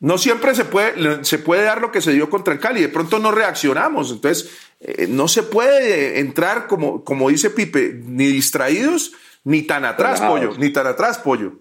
no siempre se puede, se puede dar lo que se dio contra el Cali, de pronto no reaccionamos, entonces eh, no se puede entrar, como, como dice Pipe, ni distraídos, ni tan atrás, pollo, ni tan atrás, pollo.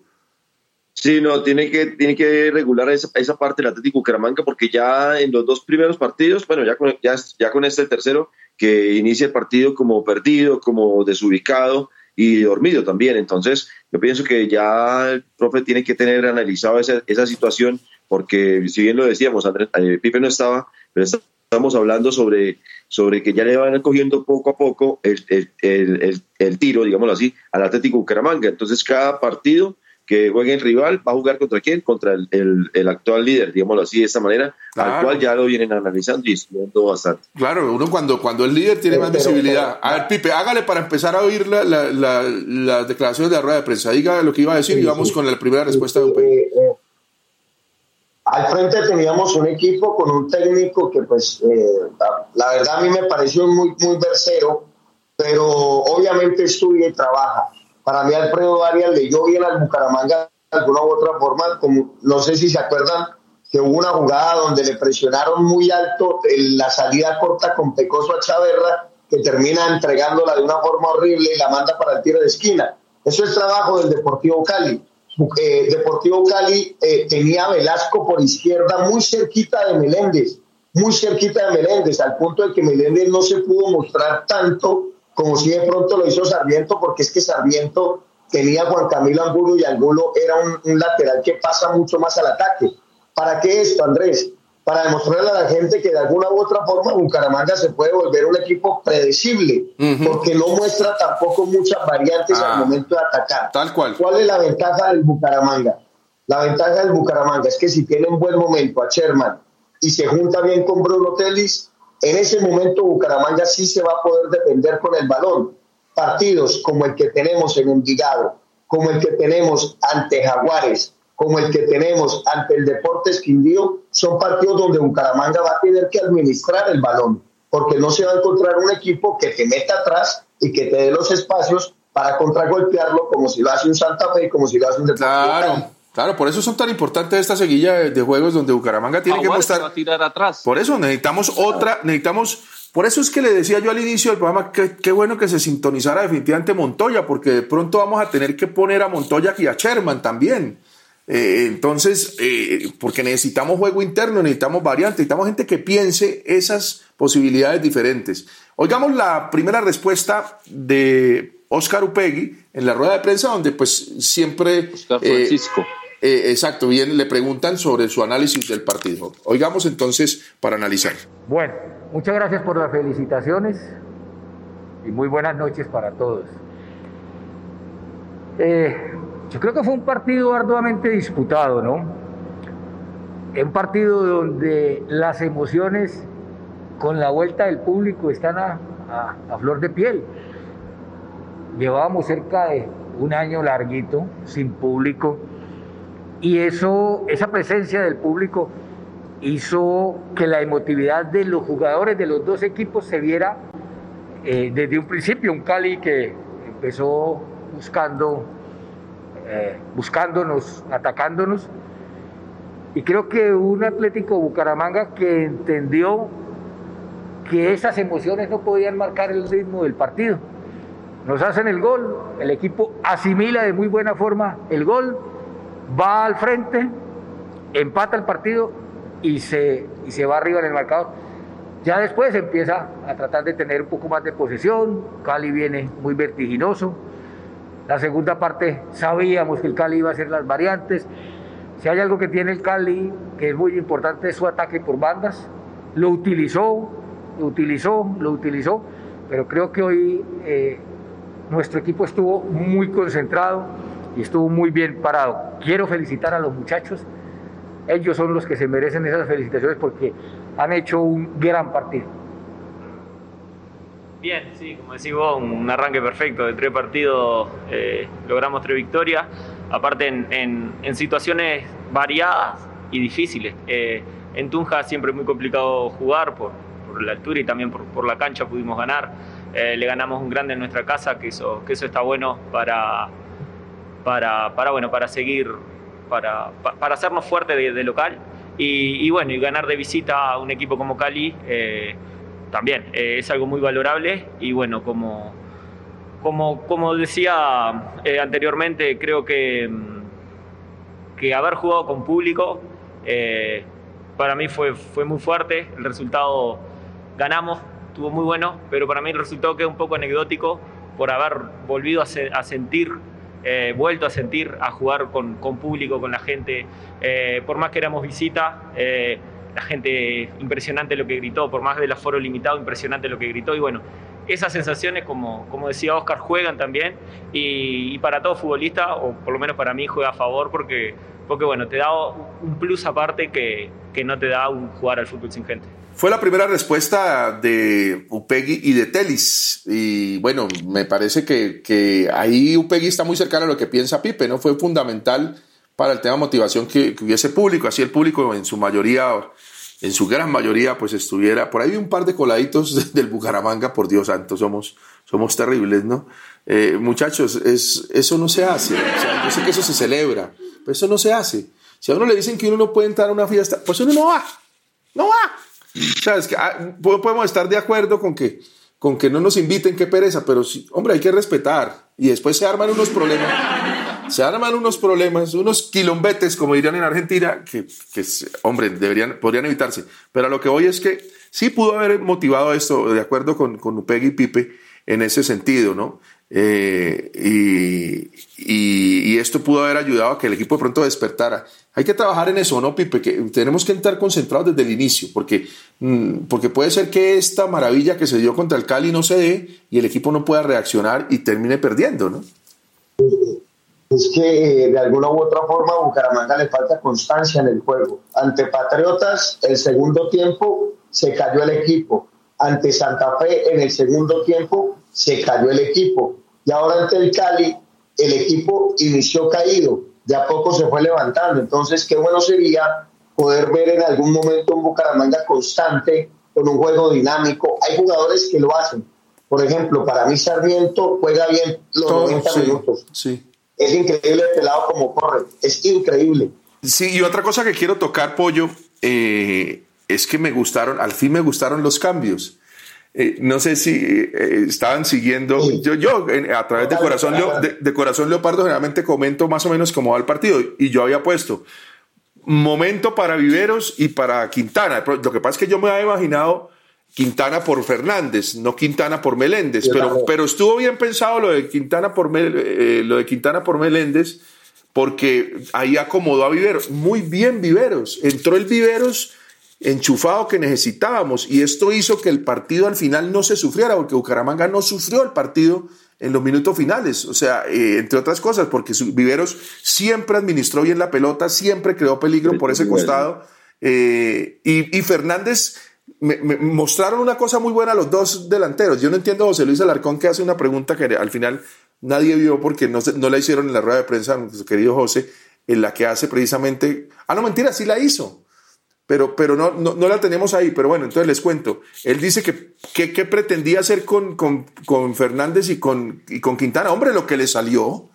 Sí, no, tiene que, tiene que regular esa, esa parte del Atlético Bucaramanga porque ya en los dos primeros partidos, bueno, ya con, ya, ya con este tercero, que inicia el partido como perdido, como desubicado y dormido también. Entonces, yo pienso que ya el profe tiene que tener analizado esa, esa situación porque si bien lo decíamos, Andrés, eh, Pipe no estaba, pero estamos hablando sobre, sobre que ya le van cogiendo poco a poco el, el, el, tiro, digámoslo así, al Atlético Bucaramanga. Entonces cada partido que juegue en rival va a jugar contra quién? Contra el, actual líder, digámoslo así, de esta manera, al cual ya lo vienen analizando y estudiando bastante. Claro, uno cuando, cuando el líder tiene más visibilidad. A ver, Pipe, hágale para empezar a oír la, la, las declaraciones de la rueda de prensa. Diga lo que iba a decir y vamos con la primera respuesta de un país. Al frente teníamos un equipo con un técnico que, pues, eh, la, verdad a mí me pareció muy, muy versero, pero obviamente estudia y trabaja. Para mí Alfredo Arias leyó bien al Bucaramanga de alguna u otra forma, como no sé si se acuerdan que hubo una jugada donde le presionaron muy alto en la salida corta con Pecoso a Chaverra, que termina entregándola de una forma horrible y la manda para el tiro de esquina. Eso es trabajo del Deportivo Cali eh, Deportivo Cali eh, tenía Velasco por izquierda muy cerquita de Meléndez, muy cerquita de Meléndez, al punto de que Meléndez no se pudo mostrar tanto como si de pronto lo hizo Sarmiento, porque es que Sarmiento tenía a Juan Camilo Angulo y Angulo era un lateral que pasa mucho más al ataque. ¿Para qué esto, Andrés? Para demostrarle a la gente que de alguna u otra forma Bucaramanga se puede volver un equipo predecible, porque no muestra tampoco muchas variantes al ah, momento de atacar. Tal cual. ¿Cuál es la ventaja del Bucaramanga? La ventaja del Bucaramanga es que si tiene un buen momento a Sherman y se junta bien con Bruno Telis, en ese momento Bucaramanga sí se va a poder defender con el balón. Partidos como el que tenemos en Envigado, como el que tenemos ante Jaguares, como el que tenemos ante el Deportes Quindío, son partidos donde Bucaramanga va a tener que administrar el balón, porque no se va a encontrar un equipo que te meta atrás y que te dé los espacios para contragolpearlo como si lo hace un Santa Fe y como si lo hace un Deportes Claro. Claro, por eso son tan importantes esta seguilla de, juegos donde Bucaramanga tiene que mostrar. a tirar atrás. Por eso necesitamos otra, necesitamos. Por eso es que le decía yo al inicio del programa que qué bueno que se sintonizara definitivamente Montoya, porque de pronto vamos a tener que poner a Montoya y a Sherman también. Eh, entonces, eh, porque necesitamos juego interno, necesitamos variantes, necesitamos gente que piense esas posibilidades diferentes. Oigamos la primera respuesta de Oscar Upegui en la rueda de prensa, donde pues siempre... Oscar Francisco. Eh, exacto, bien, le preguntan sobre su análisis del partido. Oigamos entonces para analizar. Bueno, muchas gracias por las felicitaciones y muy buenas noches para todos. Eh, yo creo que fue un partido arduamente disputado, ¿no? Un partido donde las emociones con la vuelta del público están a, flor de piel. Llevábamos cerca de un año larguito sin público y eso, esa presencia del público hizo que la emotividad de los jugadores de los dos equipos se viera eh, desde un principio. Un Cali que empezó buscando eh, buscándonos, atacándonos. Y creo que un Atlético Bucaramanga que entendió que esas emociones no podían marcar el ritmo del partido. Nos hacen el gol, el equipo asimila de muy buena forma el gol, va al frente, empata el partido y se, y se va arriba en el marcador. Ya después empieza a tratar de tener un poco más de posesión, Cali viene muy vertiginoso, la segunda parte sabíamos que el Cali iba a hacer las variantes, Si hay algo que tiene el Cali que es muy importante es su ataque por bandas. Lo utilizó, lo utilizó, lo utilizó, pero creo que hoy eh, nuestro equipo estuvo muy concentrado y estuvo muy bien parado. Quiero felicitar a los muchachos. Ellos son los que se merecen esas felicitaciones porque han hecho un gran partido. Bien, sí, como decís vos, un arranque perfecto de tres partidos, eh, logramos tres victorias, aparte en, situaciones variadas y difíciles. Eh, en Tunja siempre es muy complicado jugar por, la altura y también por, la cancha pudimos ganar. Eh, le ganamos un grande en nuestra casa, que eso, que eso está bueno para, para, para, bueno, para seguir, para, para hacernos fuertes de, local. Y, bueno, y ganar de visita a un equipo como Cali eh, también eh, es algo muy valorable. Y bueno, como, como, como decía anteriormente, creo que, que haber jugado con público para mí fue, fue muy fuerte. El resultado ganamos, estuvo muy bueno, pero para mí el resultado queda un poco anecdótico por haber volvido a, sentir, eh, vuelto a sentir, a jugar con, público, con la gente. Eh, por más que éramos visita, eh, la gente impresionante lo que gritó, por más del aforo limitado, impresionante lo que gritó. Y bueno, esas sensaciones, como, como decía Oscar, juegan también. Y, para todo futbolista, o por lo menos para mí, juega a favor porque, porque bueno, te da un plus aparte que, que no te da un jugar al fútbol sin gente. Fue la primera respuesta de Upegui y de Telis. Y bueno, me parece que, ahí Upegui está muy cercano a lo que piensa Pipe, ¿no? Fue fundamental para el tema de motivación que, hubiese público. Así el público en su mayoría, en su gran mayoría, pues estuviera. Por ahí un par de coladitos (laughs) del Bucaramanga, por Dios santo, somos, somos terribles, ¿no? Eh, muchachos, es, eso no se hace. yo sé que eso se celebra, pero eso no se hace. Si a uno le dicen que uno no puede entrar a una fiesta, pues uno no va. No va. ¿Sabes? Que, ah, podemos estar de acuerdo con que, con que no nos inviten, qué pereza, pero sí, hombre, hay que respetar. Y después se arman unos problemas. Se arman unos problemas, unos quilombetes, como dirían en Argentina, que, que, hombre, deberían, podrían evitarse. Pero a lo que voy es que sí pudo haber motivado esto, de acuerdo con, con Upegui y Pipe, en ese sentido, ¿no? Eh, y, y, esto pudo haber ayudado a que el equipo de pronto despertara. Hay que trabajar en eso, ¿no, Pipe? Que tenemos que estar concentrados desde el inicio, porque, mm, porque puede ser que esta maravilla que se dio contra el Cali no se dé y el equipo no pueda reaccionar y termine perdiendo, ¿no? (laughs) Es que eh, de alguna u otra forma a Bucaramanga le falta constancia en el juego. Ante Patriotas, el segundo tiempo se cayó el equipo. Ante Santa Fe, en el segundo tiempo, se cayó el equipo. Y ahora ante el Cali, el equipo inició caído, de a poco se fue levantando. Entonces, qué bueno sería poder ver en algún momento un Bucaramanga constante, con un juego dinámico. Hay jugadores que lo hacen. Por ejemplo, para mí Sarmiento juega bien los 90 minutos. Sí. Es increíble el pelado como corre. Es increíble. Sí, y otra cosa que quiero tocar, Pollo, eh, es que me gustaron, al fin me gustaron los cambios. Eh, no sé si eh, estaban siguiendo. Yo, yo a través de Corazón, de, Corazón Leopardo generalmente comento más o menos cómo va el partido y yo había puesto momento para Viveros y para Quintana. Lo que pasa es que yo me había imaginado Quintana por Fernández, no Quintana por Meléndez, pero, pero estuvo bien pensado lo de Quintana por, eh, lo de Quintana por Meléndez porque ahí acomodó a Viveros. Muy bien Viveros. Entró el Viveros enchufado que necesitábamos y esto hizo que el partido al final no se sufriera porque Bucaramanga no sufrió el partido en los minutos finales, o sea, eh, entre otras cosas, porque Viveros siempre administró bien la pelota, siempre creó peligro por ese costado eh, y, Fernández me, mostraron una cosa muy buena los dos delanteros. Yo no entiendo a José Luis Alarcón que hace una pregunta que al final nadie vio porque no, no la hicieron en la rueda de prensa, querido José, en la que hace precisamente, ah, no, mentira, sí la hizo pero, pero no, no, la tenemos ahí. Pero bueno, entonces les cuento. Él dice que, que, pretendía hacer con, con, con, Fernández y con, y con Quintana. Hombre, lo que le salió,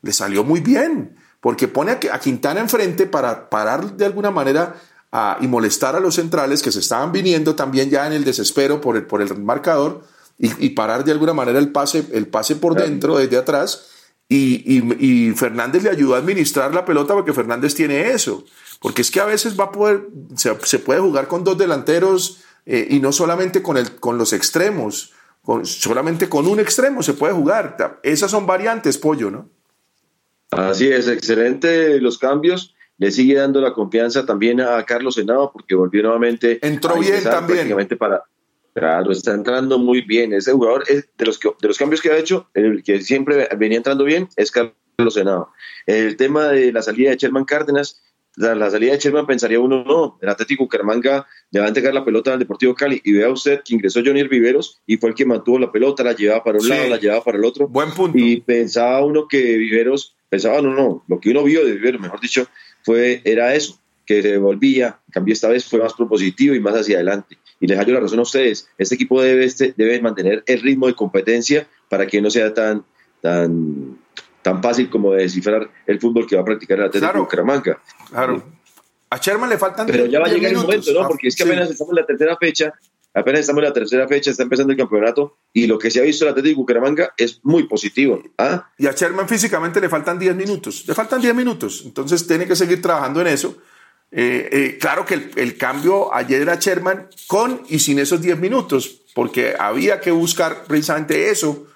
le salió muy bien, porque pone a, Quintana enfrente para parar de alguna manera a, y molestar a los centrales que se estaban viniendo también ya en el desespero por el, por el marcador y, y parar de alguna manera el pase, el pase por dentro, desde atrás. Y, y, y Fernández le ayudó a administrar la pelota porque Fernández tiene eso. Porque es que a veces va a poder, se, puede jugar con dos delanteros eh, y no solamente con, el, con los extremos, con, solamente con un extremo se puede jugar. Esas son variantes, pollo, ¿no? Así es, excelente los cambios. Le sigue dando la confianza también a Carlos Senado porque volvió nuevamente. Entró bien también. para, claro, está entrando muy bien. Ese jugador es de los, de los cambios que ha hecho, el que siempre venía entrando bien es Carlos Senado. El tema de la salida de Sherman Cárdenas, la, salida de Sherman pensaría uno, no, el Atlético Bucaramanga le va a entregar la pelota al Deportivo Cali y vea usted que ingresó Johnny Viveros y fue el que mantuvo la pelota, la llevaba para un lado, la llevaba para el otro. Buen punto. Y pensaba uno que Viveros, pensaba, no, no, lo que uno vio de Viveros, mejor dicho, fue, era eso, que se devolvía, en cambio esta vez fue más propositivo y más hacia adelante. Y les hallo la razón a ustedes, este equipo debe, este, debe mantener el ritmo de competencia para que no sea tan, tan, tan fácil como descifrar el fútbol que va a practicar el Atlético claro, Bucaramanga. Claro. A Sherman le faltan Pero ya va a llegar el momento, ¿no? Porque es que apenas estamos en la tercera fecha, apenas estamos en la tercera fecha, está empezando el campeonato y lo que se ha visto el Atlético Bucaramanga es muy positivo. ¿ah? Y a Sherman físicamente le faltan 10 minutos, le faltan 10 minutos, entonces tiene que seguir trabajando en eso. Eh, eh, claro que el, el, cambio ayer era Sherman con y sin esos 10 minutos, porque había que buscar precisamente eso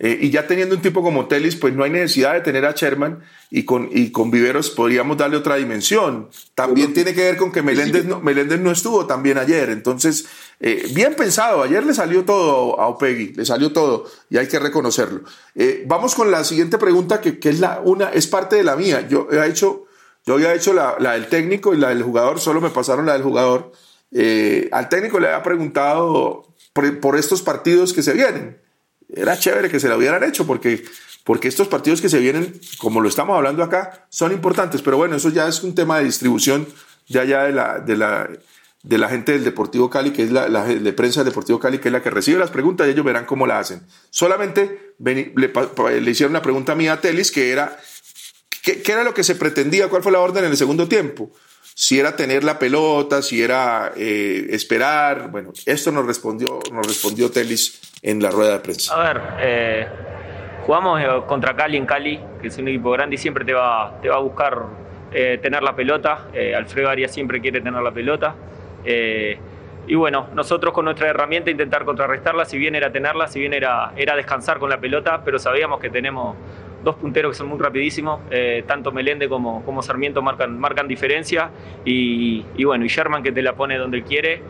eh, y ya teniendo un tipo como Telis, pues no hay necesidad de tener a Sherman y con, y con Viveros podríamos darle otra dimensión. También tiene que ver con que Meléndez no, Meléndez no estuvo también ayer. Entonces, eh, bien pensado, ayer le salió todo a Opegui, le salió todo y hay que reconocerlo. Eh, vamos con la siguiente pregunta que, que, es, la, una, es parte de la mía. Yo he hecho, yo había hecho la, la del técnico y la del jugador, solo me pasaron la del jugador. al técnico le había preguntado por, por estos partidos que se vienen era chévere que se lo hubieran hecho porque, porque estos partidos que se vienen, como lo estamos hablando acá, son importantes. Pero bueno, eso ya es un tema de distribución de allá de la, de la, de la gente del Deportivo Cali, que es la, la de prensa del Deportivo Cali, que es la que recibe las preguntas y ellos verán cómo la hacen. Solamente le, hicieron una pregunta a mí a Telis que era, ¿qué, ¿qué, era lo que se pretendía? ¿Cuál fue la orden en el segundo tiempo? Si era tener la pelota, si era eh, esperar. Bueno, esto nos respondió, nos respondió Telis en la rueda de prensa? A ver, eh, jugamos eh, contra Cali en Cali, que es un equipo grande y siempre te va, te va a buscar tener la pelota. Alfredo Arias siempre quiere tener la pelota. y bueno, nosotros con nuestra herramienta intentar contrarrestarla, si bien era tenerla, si bien era, era descansar con la pelota, pero sabíamos que tenemos dos punteros que son muy rapidísimos, tanto Melende como, como Sarmiento marcan, marcan diferencia y, y, bueno, y Sherman que te la pone donde quiere.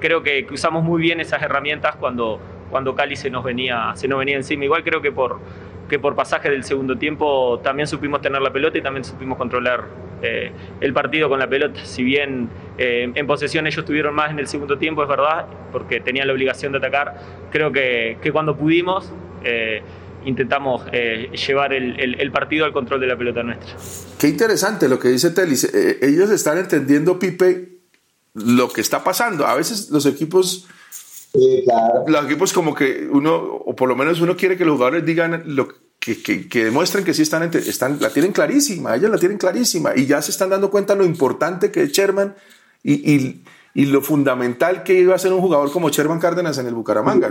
creo que, que, usamos muy bien esas herramientas cuando, cuando Cali se nos venía, se nos venía encima. Igual creo que por, que por pasaje del segundo tiempo también supimos tener la pelota y también supimos controlar eh, el partido con la pelota. Si bien eh, en posesión ellos tuvieron más en el segundo tiempo, es verdad, porque tenían la obligación de atacar, creo que, que cuando pudimos... Eh, intentamos llevar el, el, partido al control de la pelota nuestra. Qué interesante lo que dice Telis. ellos están entendiendo, Pipe, lo que está pasando. A veces los equipos los equipos como que uno, o por lo menos uno quiere que los jugadores digan lo que, que, demuestren que sí están, están, la tienen clarísima, ellos la tienen clarísima y ya se están dando cuenta lo importante que es Sherman y, y, y lo fundamental que iba a ser un jugador como Sherman Cárdenas en el Bucaramanga.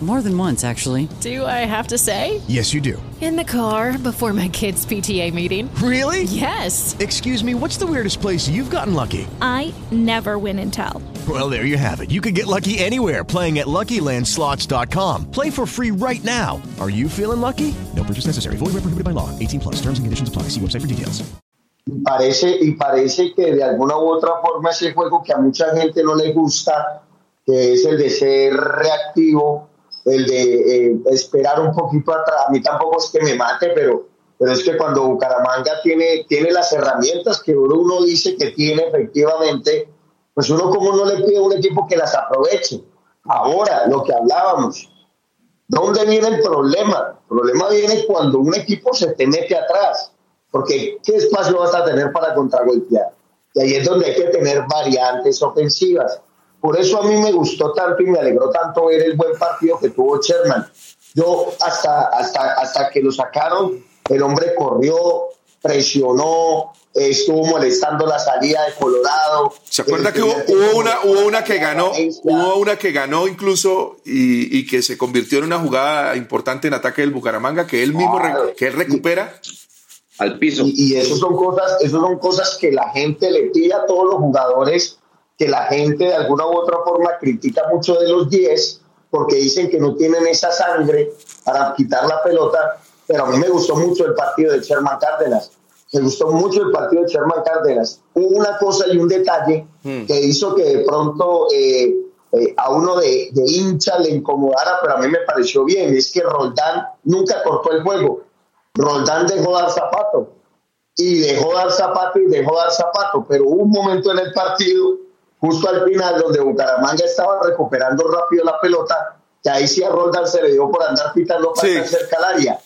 More than once, actually. Do I have to say? Yes, you do. In the car before my kids' PTA meeting. Really? Yes. Excuse me, what's the weirdest place you've gotten lucky? I never win and tell. Well, there you have it. You can get lucky anywhere playing at LuckyLandSlots.com. Play for free right now. Are you feeling lucky? No purchase necessary. Void where prohibited by law. 18 plus. Terms and conditions apply. See website for details. Parece, y parece que de alguna u otra forma ese juego que a mucha gente no le gusta, que es el de ser reactivo, el de eh, esperar un poquito atrás. A mí tampoco es que me mate, pero, pero es que cuando Bucaramanga tiene, tiene las herramientas que uno dice que tiene efectivamente, pues uno como no le pide a un equipo que las aproveche. Ahora, lo que hablábamos, ¿dónde viene el problema? El problema viene cuando un equipo se te mete atrás, porque ¿qué espacio vas a tener para contragolpear? Y ahí es donde hay que tener variantes ofensivas. Por eso a mí me gustó tanto y me alegró tanto ver el buen partido que tuvo Sherman. Yo hasta, hasta, hasta que lo sacaron, el hombre corrió, presionó, estuvo molestando la salida de Colorado. ¿Se acuerda que hubo, una, hubo una que ganó, hubo una que ganó incluso y, que se convirtió en una jugada importante en ataque del Bucaramanga que él mismo que él recupera al piso. Y, eso son cosas, eso son cosas que la gente le pide a todos los jugadores, que la gente de alguna u otra forma critica mucho de los 10 porque dicen que no tienen esa sangre para quitar la pelota, pero a mí me gustó mucho el partido de Sherman Cárdenas me gustó mucho el partido de Sherman Cárdenas. Hubo una cosa y un detalle hmm. que hizo que de pronto eh, eh, a uno de, hincha le incomodara, pero a mí me pareció bien. Es que Roldán nunca cortó el juego. Roldán dejó dar zapato. Y dejó dar zapato y dejó dar zapato. Pero hubo un momento en el partido, justo al final, donde Bucaramanga estaba recuperando rápido la pelota, que ahí sí a Roldán se le dio por andar pitando para cerca al área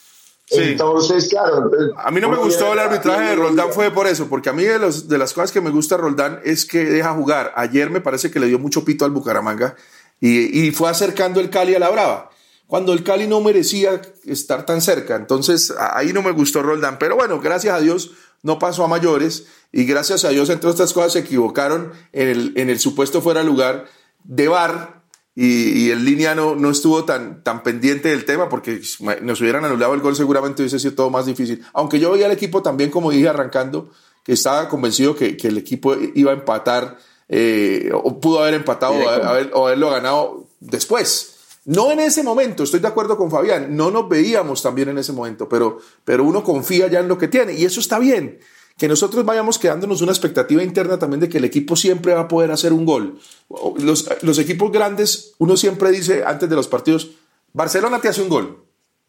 entonces, claro. a mí no me gustó el arbitraje de Roldán, fue por eso, porque a mí de, los, de las cosas que me gusta Roldán es que deja jugar. Ayer me parece que le dio mucho pito al Bucaramanga y, fue acercando el Cali a la Brava, cuando el Cali no merecía estar tan cerca. Entonces, ahí no me gustó Roldán. Pero bueno, gracias a Dios no pasó a mayores y gracias a Dios, entre otras cosas, se equivocaron en el, en el supuesto fuera lugar de Bar y, el línea no, no, estuvo tan, tan pendiente del tema porque nos hubieran anulado el gol seguramente hubiese sido todo más difícil. Aunque yo veía al equipo también, como dije arrancando, que estaba convencido que, que el equipo iba a empatar eh, o pudo haber empatado o, haberlo ganado después. No en ese momento, estoy de acuerdo con Fabián, no nos veíamos también en ese momento, pero, pero uno confía ya en lo que tiene y eso está bien que nosotros vayamos quedándonos una expectativa interna también de que el equipo siempre va a poder hacer un gol. Los, equipos grandes, uno siempre dice antes de los partidos, Barcelona te hace un gol,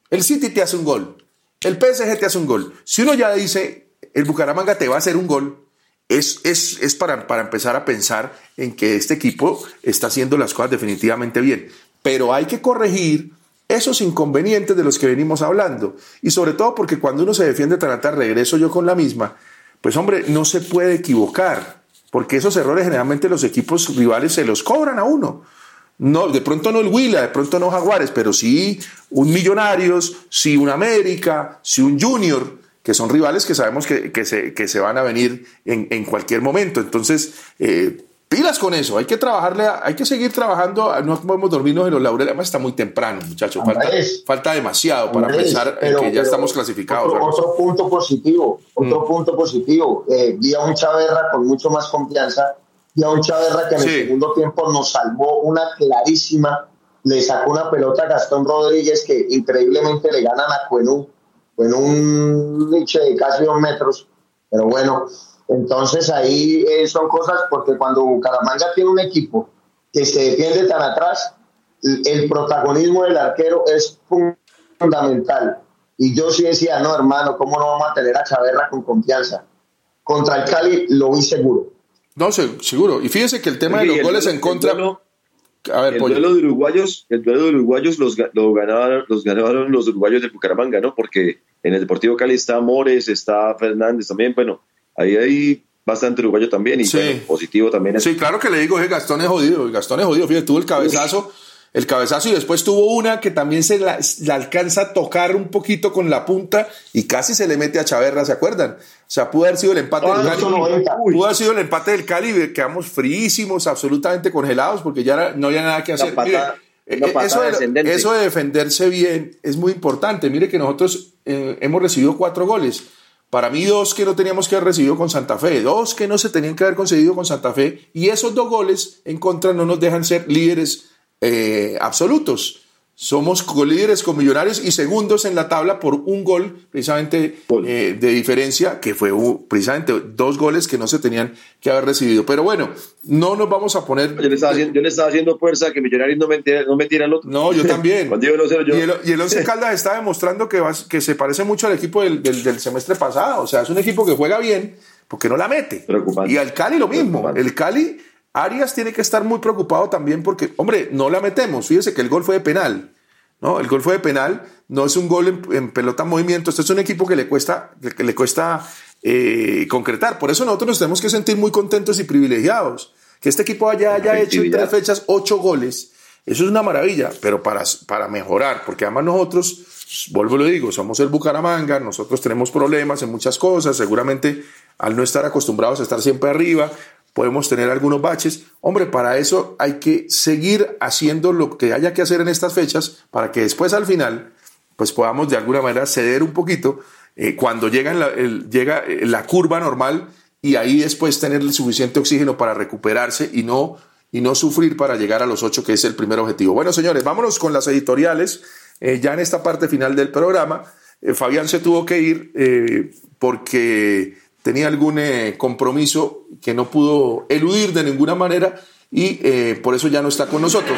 el City te hace un gol, el PSG te hace un gol. Si uno ya dice, el Bucaramanga te va a hacer un gol, es, es, es para, para empezar a pensar en que este equipo está haciendo las cosas definitivamente bien. Pero hay que corregir esos inconvenientes de los que venimos hablando. Y sobre todo porque cuando uno se defiende tan regreso yo con la misma, pues hombre, no se puede equivocar, porque esos errores generalmente los equipos rivales se los cobran a uno. No, de pronto no el Huila, de pronto no Jaguares, pero sí un Millonarios, sí un América, sí un Junior, que son rivales que sabemos que, que, se, que se, van a venir en, en cualquier momento. Entonces, eh, pilas con eso, hay que trabajarle, hay que seguir trabajando, no podemos dormirnos en los laureles, además está muy temprano, muchachos, falta, demasiado para pensar en que ya estamos clasificados. Otro, punto positivo, otro mm. punto positivo, eh, vi a un Chaverra con mucho más confianza, vi a un Chaverra que en el segundo tiempo nos salvó una clarísima, le sacó una pelota a Gastón Rodríguez que increíblemente le ganan a Cuenú, en un niche de casi dos metros, pero bueno, entonces ahí eh, son cosas porque cuando Bucaramanga tiene un equipo que se defiende tan atrás, el protagonismo del arquero es fundamental. Y yo sí decía, no, hermano, ¿cómo no vamos a tener a Chaverra con confianza? Contra el Cali lo vi seguro. No, seguro. Y fíjese que el tema de los goles en contra... a ver, el duelo de uruguayos, el duelo de uruguayos los, lo ganaron, los ganaron los uruguayos de Bucaramanga, ¿no? Porque en el Deportivo Cali está Mores, está Fernández también, bueno, ahí hay bastante uruguayo también y positivo también. Sí, claro que le digo, Gastón es jodido, Gastón es jodido, fíjate, tuvo el cabezazo, el cabezazo y después tuvo una que también se la, alcanza a tocar un poquito con la punta y casi se le mete a Chaverra, ¿se acuerdan? O sea, pudo haber sido el empate del Cali. Pudo haber sido el empate del Cali, quedamos fríísimos, absolutamente congelados porque ya no había nada que hacer. Eh, eso, de, eso, de, defenderse bien es muy importante. Mire que nosotros eh, hemos recibido cuatro goles para mí, dos que no teníamos que haber recibido con Santa Fe, dos que no se tenían que haber concedido con Santa Fe, y esos dos goles en contra no nos dejan ser líderes eh, absolutos. Somos líderes con Millonarios y segundos en la tabla por un gol precisamente eh, de diferencia, que fue precisamente dos goles que no se tenían que haber recibido. Pero bueno, no nos vamos a poner... Yo le estaba haciendo, fuerza que Millonarios no metiera, no el otro. No, yo también. (laughs) Y, el, y el Once Caldas está demostrando que, que se parece mucho al equipo del, del, semestre pasado. O sea, es un equipo que juega bien porque no la mete. Y al Cali lo mismo. El Cali Arias tiene que estar muy preocupado también porque, hombre, no la metemos. Fíjese que el gol fue de penal. ¿no? El gol fue de penal, no es un gol en, pelota en movimiento. Este es un equipo que le cuesta, que le cuesta eh, concretar. Por eso nosotros nos tenemos que sentir muy contentos y privilegiados. Que este equipo haya, haya hecho en tres fechas ocho goles, eso es una maravilla, pero para, para mejorar, porque además nosotros, vuelvo y lo digo, somos el Bucaramanga, nosotros tenemos problemas en muchas cosas, seguramente al no estar acostumbrados a estar siempre arriba, podemos tener algunos baches. Hombre, para eso hay que seguir haciendo lo que haya que hacer en estas fechas para que después al final pues podamos de alguna manera ceder un poquito eh, cuando llega, la, llega eh, la curva normal y ahí después tener el suficiente oxígeno para recuperarse y no, y no sufrir para llegar a los ocho, que es el primer objetivo. Bueno, señores, vámonos con las editoriales. Eh, ya en esta parte final del programa, Fabián se tuvo que ir porque tenía algún eh, compromiso que no pudo eludir de ninguna manera y eh, por eso ya no está con nosotros.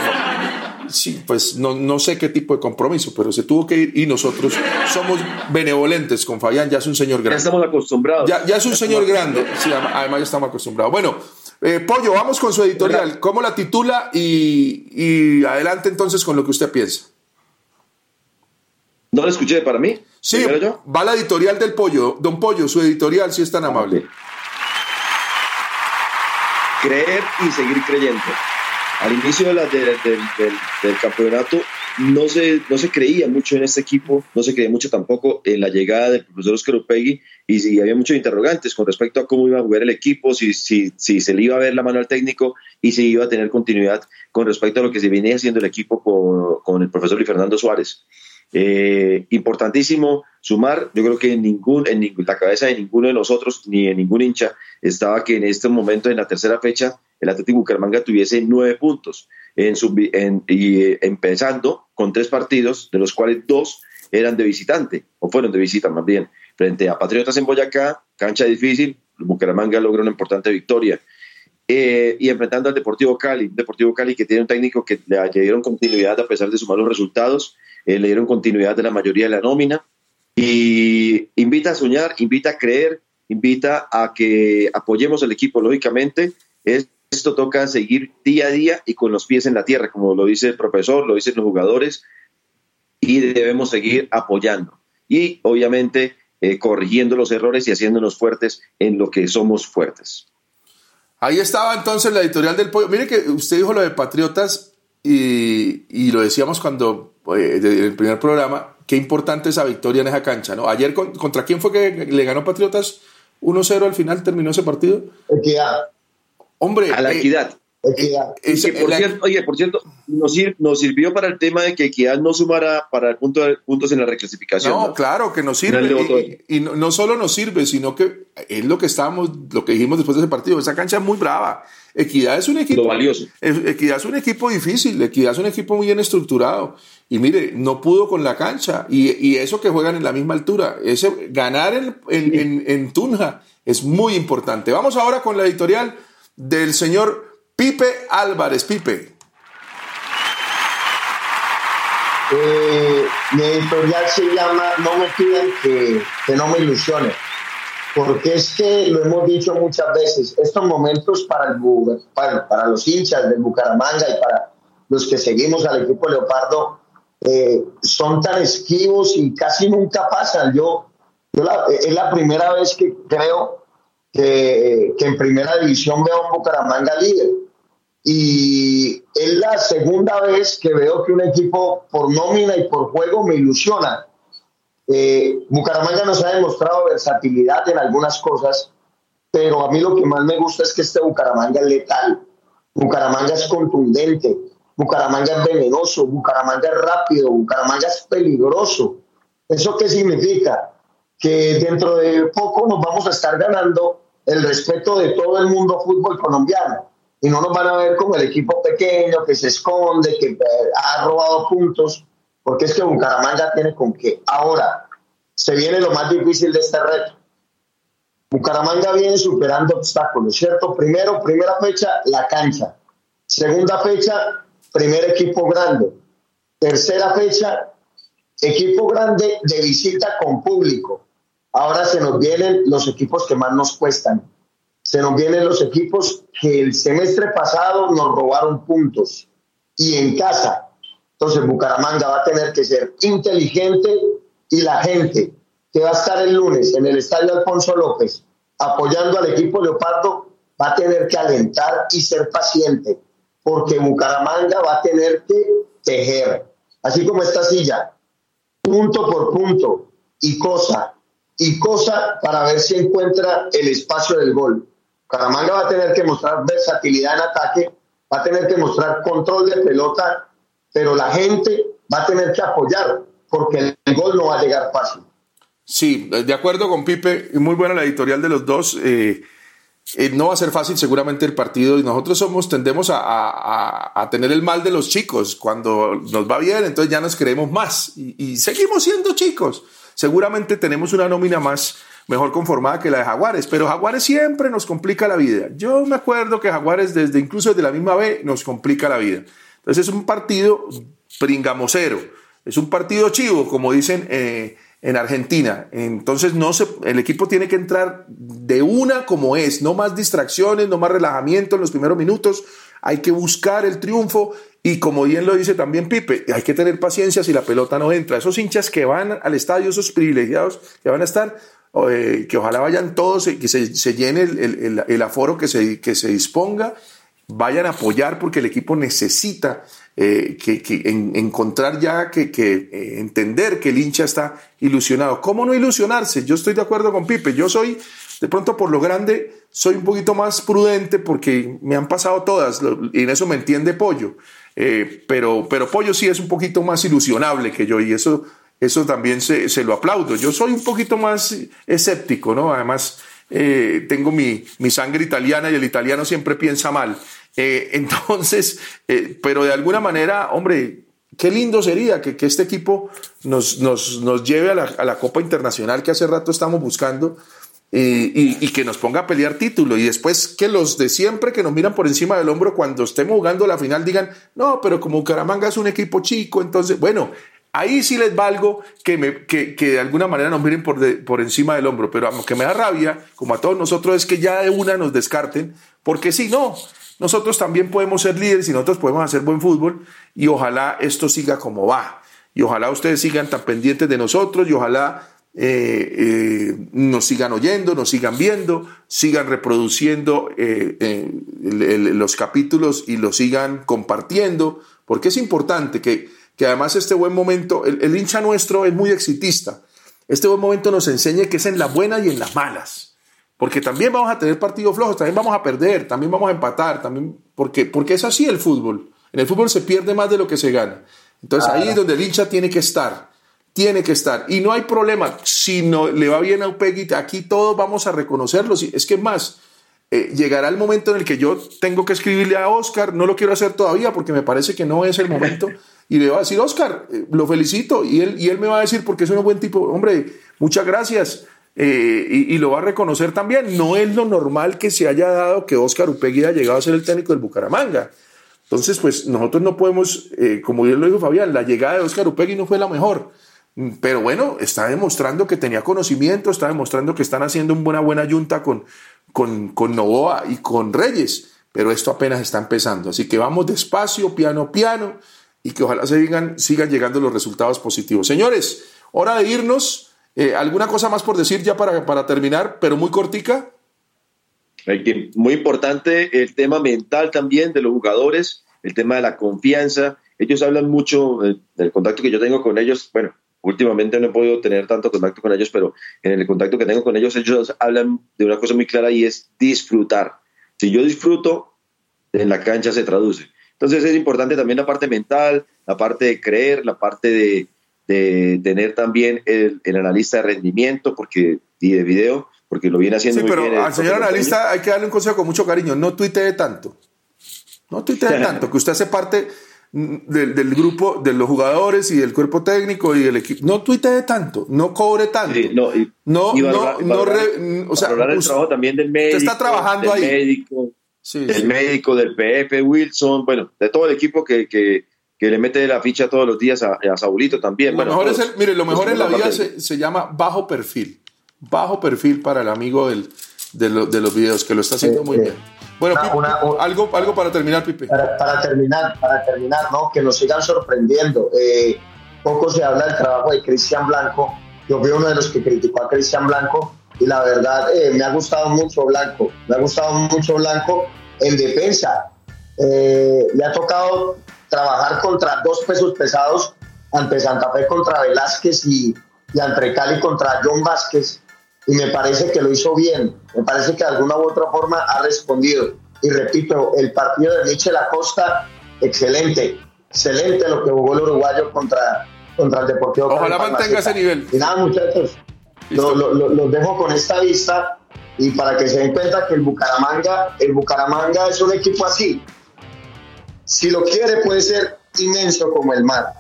Sí, pues no, no, sé qué tipo de compromiso, pero se tuvo que ir y nosotros somos benevolentes con Fabián, ya es un señor grande. Ya estamos acostumbrados. Ya, ya es un señor grande, sí, además ya estamos acostumbrados. Bueno, eh, Pollo, vamos con su editorial. ¿Cómo la titula? Y, y adelante entonces con lo que usted piensa. ¿No lo escuché para mí? Sí, va la editorial del Pollo. Don Pollo, su editorial, si es tan amable. Creer y seguir creyendo. Al inicio de la, del, campeonato no se, no se creía mucho en este equipo, no se creía mucho tampoco en la llegada del profesor Oscar Upegui y, había muchos interrogantes con respecto a cómo iba a jugar el equipo, si, si, si se le iba a ver la mano al técnico y si iba a tener continuidad con respecto a lo que se venía haciendo el equipo con, con el profesor Luis Fernando Suárez. Eh, importantísimo sumar, yo creo que en, ningún, en la cabeza de ninguno de nosotros, ni en ningún hincha, estaba que en este momento, en la tercera fecha, el Atlético Bucaramanga tuviese nueve puntos, en y eh, empezando con tres partidos, de los cuales dos eran de visitante, o fueron de visita más bien, frente a Patriotas en Boyacá, cancha difícil, Bucaramanga logró una importante victoria. Eh, y enfrentando al Deportivo Cali, Deportivo Cali que tiene un técnico que le dieron continuidad a pesar de sus malos resultados, eh, le dieron continuidad de la mayoría de la nómina y invita a soñar, invita a creer, invita a que apoyemos al equipo, lógicamente. esto toca seguir día a día y con los pies en la tierra, como lo dice el profesor, lo dicen los jugadores, y debemos seguir apoyando. Y obviamente eh, corrigiendo los errores y haciéndonos fuertes en lo que somos fuertes. Ahí estaba entonces la editorial del pollo. Mire que usted dijo lo de Patriotas y, lo decíamos cuando, eh, en el primer programa, qué importante esa victoria en esa cancha, ¿no? Ayer, ¿contra quién fue que le ganó Patriotas 1-0 al final? ¿Terminó ese partido? Equidad. Hombre. A la eh, equidad. Eh, oye, por cierto, nos, sirvió para el tema de que Equidad no sumara para el punto de, puntos en la reclasificación. No, claro que nos sirve. Y, no, solo nos sirve, sino que es lo que estábamos, lo que dijimos después de ese partido. Esa cancha es muy brava. Equidad es un equipo. valioso. Equidad es un equipo difícil. Equidad es un equipo muy bien estructurado. Y mire, no pudo con la cancha. Y, eso que juegan en la misma altura. Ese, ganar en, en Tunja es muy importante. Vamos ahora con la editorial del señor Pipe Álvarez, Pipe. Eh, mi editorial se llama No me pidan que, no me ilusione, porque es que lo hemos dicho muchas veces, estos momentos para, el, para, para los hinchas de Bucaramanga y para los que seguimos al equipo Leopardo eh, son tan esquivos y casi nunca pasan. Yo, es la primera vez que creo que, que en primera división veo a Bucaramanga líder y es la segunda vez que veo que un equipo por nómina y por juego me ilusiona. Eh, Bucaramanga nos ha demostrado versatilidad en algunas cosas, pero a mí lo que más me gusta es que este Bucaramanga es letal. Bucaramanga es contundente, Bucaramanga es venenoso, Bucaramanga es rápido, Bucaramanga es peligroso. ¿Eso qué significa? Que dentro de poco nos vamos a estar ganando el respeto de todo el mundo fútbol colombiano y no nos van a ver como el equipo pequeño que se esconde, que eh, ha robado puntos, porque es que Bucaramanga tiene con qué. Ahora, se viene lo más difícil de este reto. Bucaramanga viene superando obstáculos, ¿cierto? Primero, primera fecha, la cancha. Segunda fecha, primer equipo grande. Tercera fecha, equipo grande de visita con público. Ahora se nos vienen los equipos que más nos cuestan se nos vienen los equipos que el semestre pasado nos robaron puntos y en casa. Entonces Bucaramanga va a tener que ser inteligente y la gente que va a estar el lunes en el estadio Alfonso López apoyando al equipo Leopardo va a tener que alentar y ser paciente, porque Bucaramanga va a tener que tejer, así como esta silla, punto por punto y cosa y cosa para ver si encuentra el espacio del gol. Bucaramanga va a tener que mostrar versatilidad en ataque, va a tener que mostrar control de pelota, pero la gente va a tener que apoyar porque el gol no va a llegar fácil. Sí, de acuerdo con Pipe, muy buena la editorial de los dos. Eh, eh, no va a ser fácil seguramente el partido y nosotros somos tendemos a, tener el mal de los chicos cuando nos va bien entonces ya nos creemos más y, seguimos siendo chicos seguramente tenemos una nómina más mejor conformada que la de Jaguares pero Jaguares siempre nos complica la vida yo me acuerdo que Jaguares desde incluso desde la misma B nos complica la vida entonces es un partido pringamosero es un partido chivo como dicen eh, en Argentina. Entonces no se, el equipo tiene que entrar de una como es, no más distracciones, no más relajamiento en los primeros minutos. Hay que buscar el triunfo y como bien lo dice también Pipe, hay que tener paciencia si la pelota no entra. Esos hinchas que van al estadio, esos privilegiados que van a estar, eh, que ojalá vayan todos, que se, se llene el, el, aforo que se, que se disponga, vayan a apoyar porque el equipo necesita eh, que, encontrar ya que, eh, entender que el hincha está ilusionado. ¿Cómo no ilusionarse? Yo estoy de acuerdo con Pipe. Yo soy, de pronto por lo grande, soy un poquito más prudente porque me han pasado todas y en eso me entiende Pollo. Pero, pero Pollo sí es un poquito más ilusionable que yo y eso, eso también se, se lo aplaudo. Yo soy un poquito más escéptico, ¿no? Además, tengo mi, mi sangre italiana y el italiano siempre piensa mal. Eh, (laughs) entonces, eh, pero de alguna manera, hombre, qué lindo sería que, este equipo nos, nos, lleve a la, Copa Internacional que hace rato estamos buscando y, que nos ponga a pelear título y después que los de siempre que nos miran por encima del hombro cuando estemos jugando la final digan, no, pero como Caramanga es un equipo chico, entonces, bueno, ahí sí les valgo que, me, que, de alguna manera nos miren por, por encima del hombro, pero que me da rabia, como a todos nosotros, es que ya de una nos descarten, porque si no, nosotros también podemos ser líderes y nosotros podemos hacer buen fútbol y ojalá esto siga como va. Y ojalá ustedes sigan tan pendientes de nosotros y ojalá eh, eh, nos sigan oyendo, nos sigan viendo, sigan reproduciendo eh, los capítulos y los sigan compartiendo, porque es importante que, que además este buen momento, el, el hincha nuestro es muy exitista, este buen momento nos enseñe que es en las buenas y en las malas. Porque también vamos a tener partidos flojos, también vamos a perder, también vamos a empatar, también, porque, porque es así el fútbol. En el fútbol se pierde más de lo que se gana. Entonces ahí es donde el hincha tiene que estar, tiene que estar. Y no hay problema, si no le va bien a Upegui, aquí todos vamos a reconocerlo. Es que más, eh, llegará el momento en el que yo tengo que escribirle a Oscar, no lo quiero hacer todavía porque me parece que no es el momento, (laughs) y le voy a decir, Oscar, eh, lo felicito, y él, y él me va a decir, porque es un buen tipo, hombre, muchas gracias eh, y, lo va a reconocer también. No es lo normal que se haya dado que Oscar Upegui haya llegado a ser el técnico del Bucaramanga. Entonces, pues nosotros no podemos, como bien lo dijo Fabián, la llegada de Oscar Upegui no fue la mejor. Pero bueno, está demostrando que tenía conocimiento, está demostrando que están haciendo una buena, buena yunta con, con, con Novoa y con Reyes. Pero esto apenas está empezando. Así que vamos despacio, piano, piano, y que ojalá se sigan, sigan llegando los resultados positivos. Señores, hora de irnos. Eh, ¿Alguna cosa más por decir ya para, para terminar, pero muy cortica? Muy importante el tema mental también de los jugadores, el tema de la confianza. Ellos hablan mucho eh, del contacto que yo tengo con ellos. Bueno, últimamente no he podido tener tanto contacto con ellos, pero en el contacto que tengo con ellos, ellos hablan de una cosa muy clara y es disfrutar. Si yo disfruto, en la cancha se traduce. Entonces es importante también la parte mental, la parte de creer, la parte de, de tener también el, analista de rendimiento porque, y de video, porque lo viene haciendo sí, pero al señor analista hay que darle un consejo con mucho cariño, no tuitee tanto. No tuitee (laughs) tanto, que usted hace parte del, grupo de los jugadores y del cuerpo técnico y del equipo. No tuitee tanto, no cobre tanto. no, no, no, o sea, el trabajo también del médico. Usted está trabajando ahí. Médico, del médico, del PF, Wilson, bueno, de todo el equipo que, que que le mete la ficha todos los días a, a Saulito también. Lo mejor es el, mire, lo mejor en la vida se, se, llama bajo perfil. Bajo perfil para el amigo del, de, de, los videos, que lo está haciendo muy bien. Bueno, algo, algo para terminar, Pipe. Para, para, terminar, para terminar, ¿no? Que nos sigan sorprendiendo. Eh, poco se habla del trabajo de Cristian Blanco. Yo fui uno de los que criticó a Cristian Blanco, y la verdad eh, me ha gustado mucho Blanco, me ha gustado mucho Blanco en defensa. Eh, le ha tocado trabajar contra dos pesos pesados ante Santa Fe contra Velázquez y, y ante Cali contra John Vázquez y me parece que lo hizo bien, me parece que de alguna u otra forma ha respondido. Y repito, el partido de Michel Acosta, excelente, excelente lo que jugó el uruguayo contra, contra el Deportivo. Ojalá mantenga ese nivel. Y nada, muchachos, los dejo con esta vista y para que se den cuenta que el Bucaramanga, el Bucaramanga es un equipo así. Si lo quiere puede ser inmenso como el mar.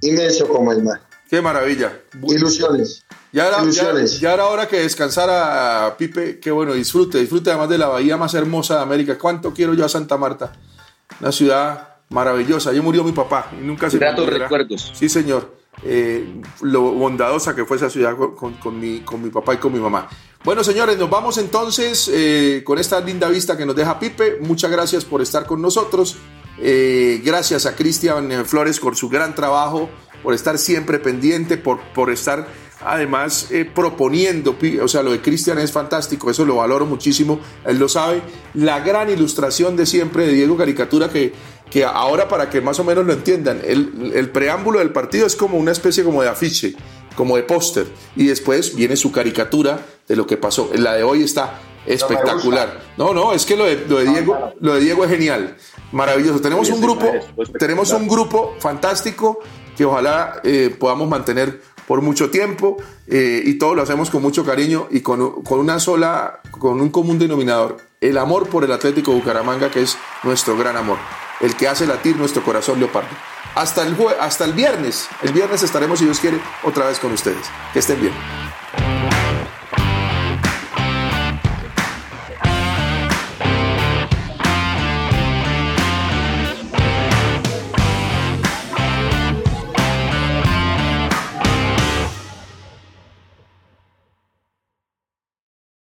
Inmenso como el mar. Qué maravilla. Ilusiones. Ya era, ya, era hora que descansara Pipe. Qué bueno, disfrute, disfrute además de la bahía más hermosa de América. ¿Cuánto quiero yo a Santa Marta? Una ciudad maravillosa. Allí murió mi papá y nunca se Gratos recuerdos. Sí, señor. Eh, lo bondadosa que fue esa ciudad con, mi, con mi papá y con mi mamá. Bueno, señores, nos vamos entonces eh, con esta linda vista que nos deja Pipe. Muchas gracias por estar con nosotros. Eh, gracias a Cristian Flores por su gran trabajo, por estar siempre pendiente, por, por estar además eh, proponiendo, o sea, lo de Cristian es fantástico, eso lo valoro muchísimo, él lo sabe, la gran ilustración de siempre de Diego Caricatura que, que ahora para que más o menos lo entiendan, el, el preámbulo del partido es como una especie como de afiche, como de póster, y después viene su caricatura de lo que pasó, la de hoy está espectacular. No, no, es que lo de, lo de Diego, lo de Diego es genial, maravilloso. Tenemos un grupo, tenemos un grupo fantástico que ojalá eh, podamos mantener por mucho tiempo eh, y todo lo hacemos con mucho cariño y con, con, una sola, con un común denominador, el amor por el Atlético Bucaramanga, que es nuestro gran amor, el que hace latir nuestro corazón leopardo. Hasta el, hasta el viernes, el viernes estaremos, si Dios quiere, otra vez con ustedes. Que estén bien.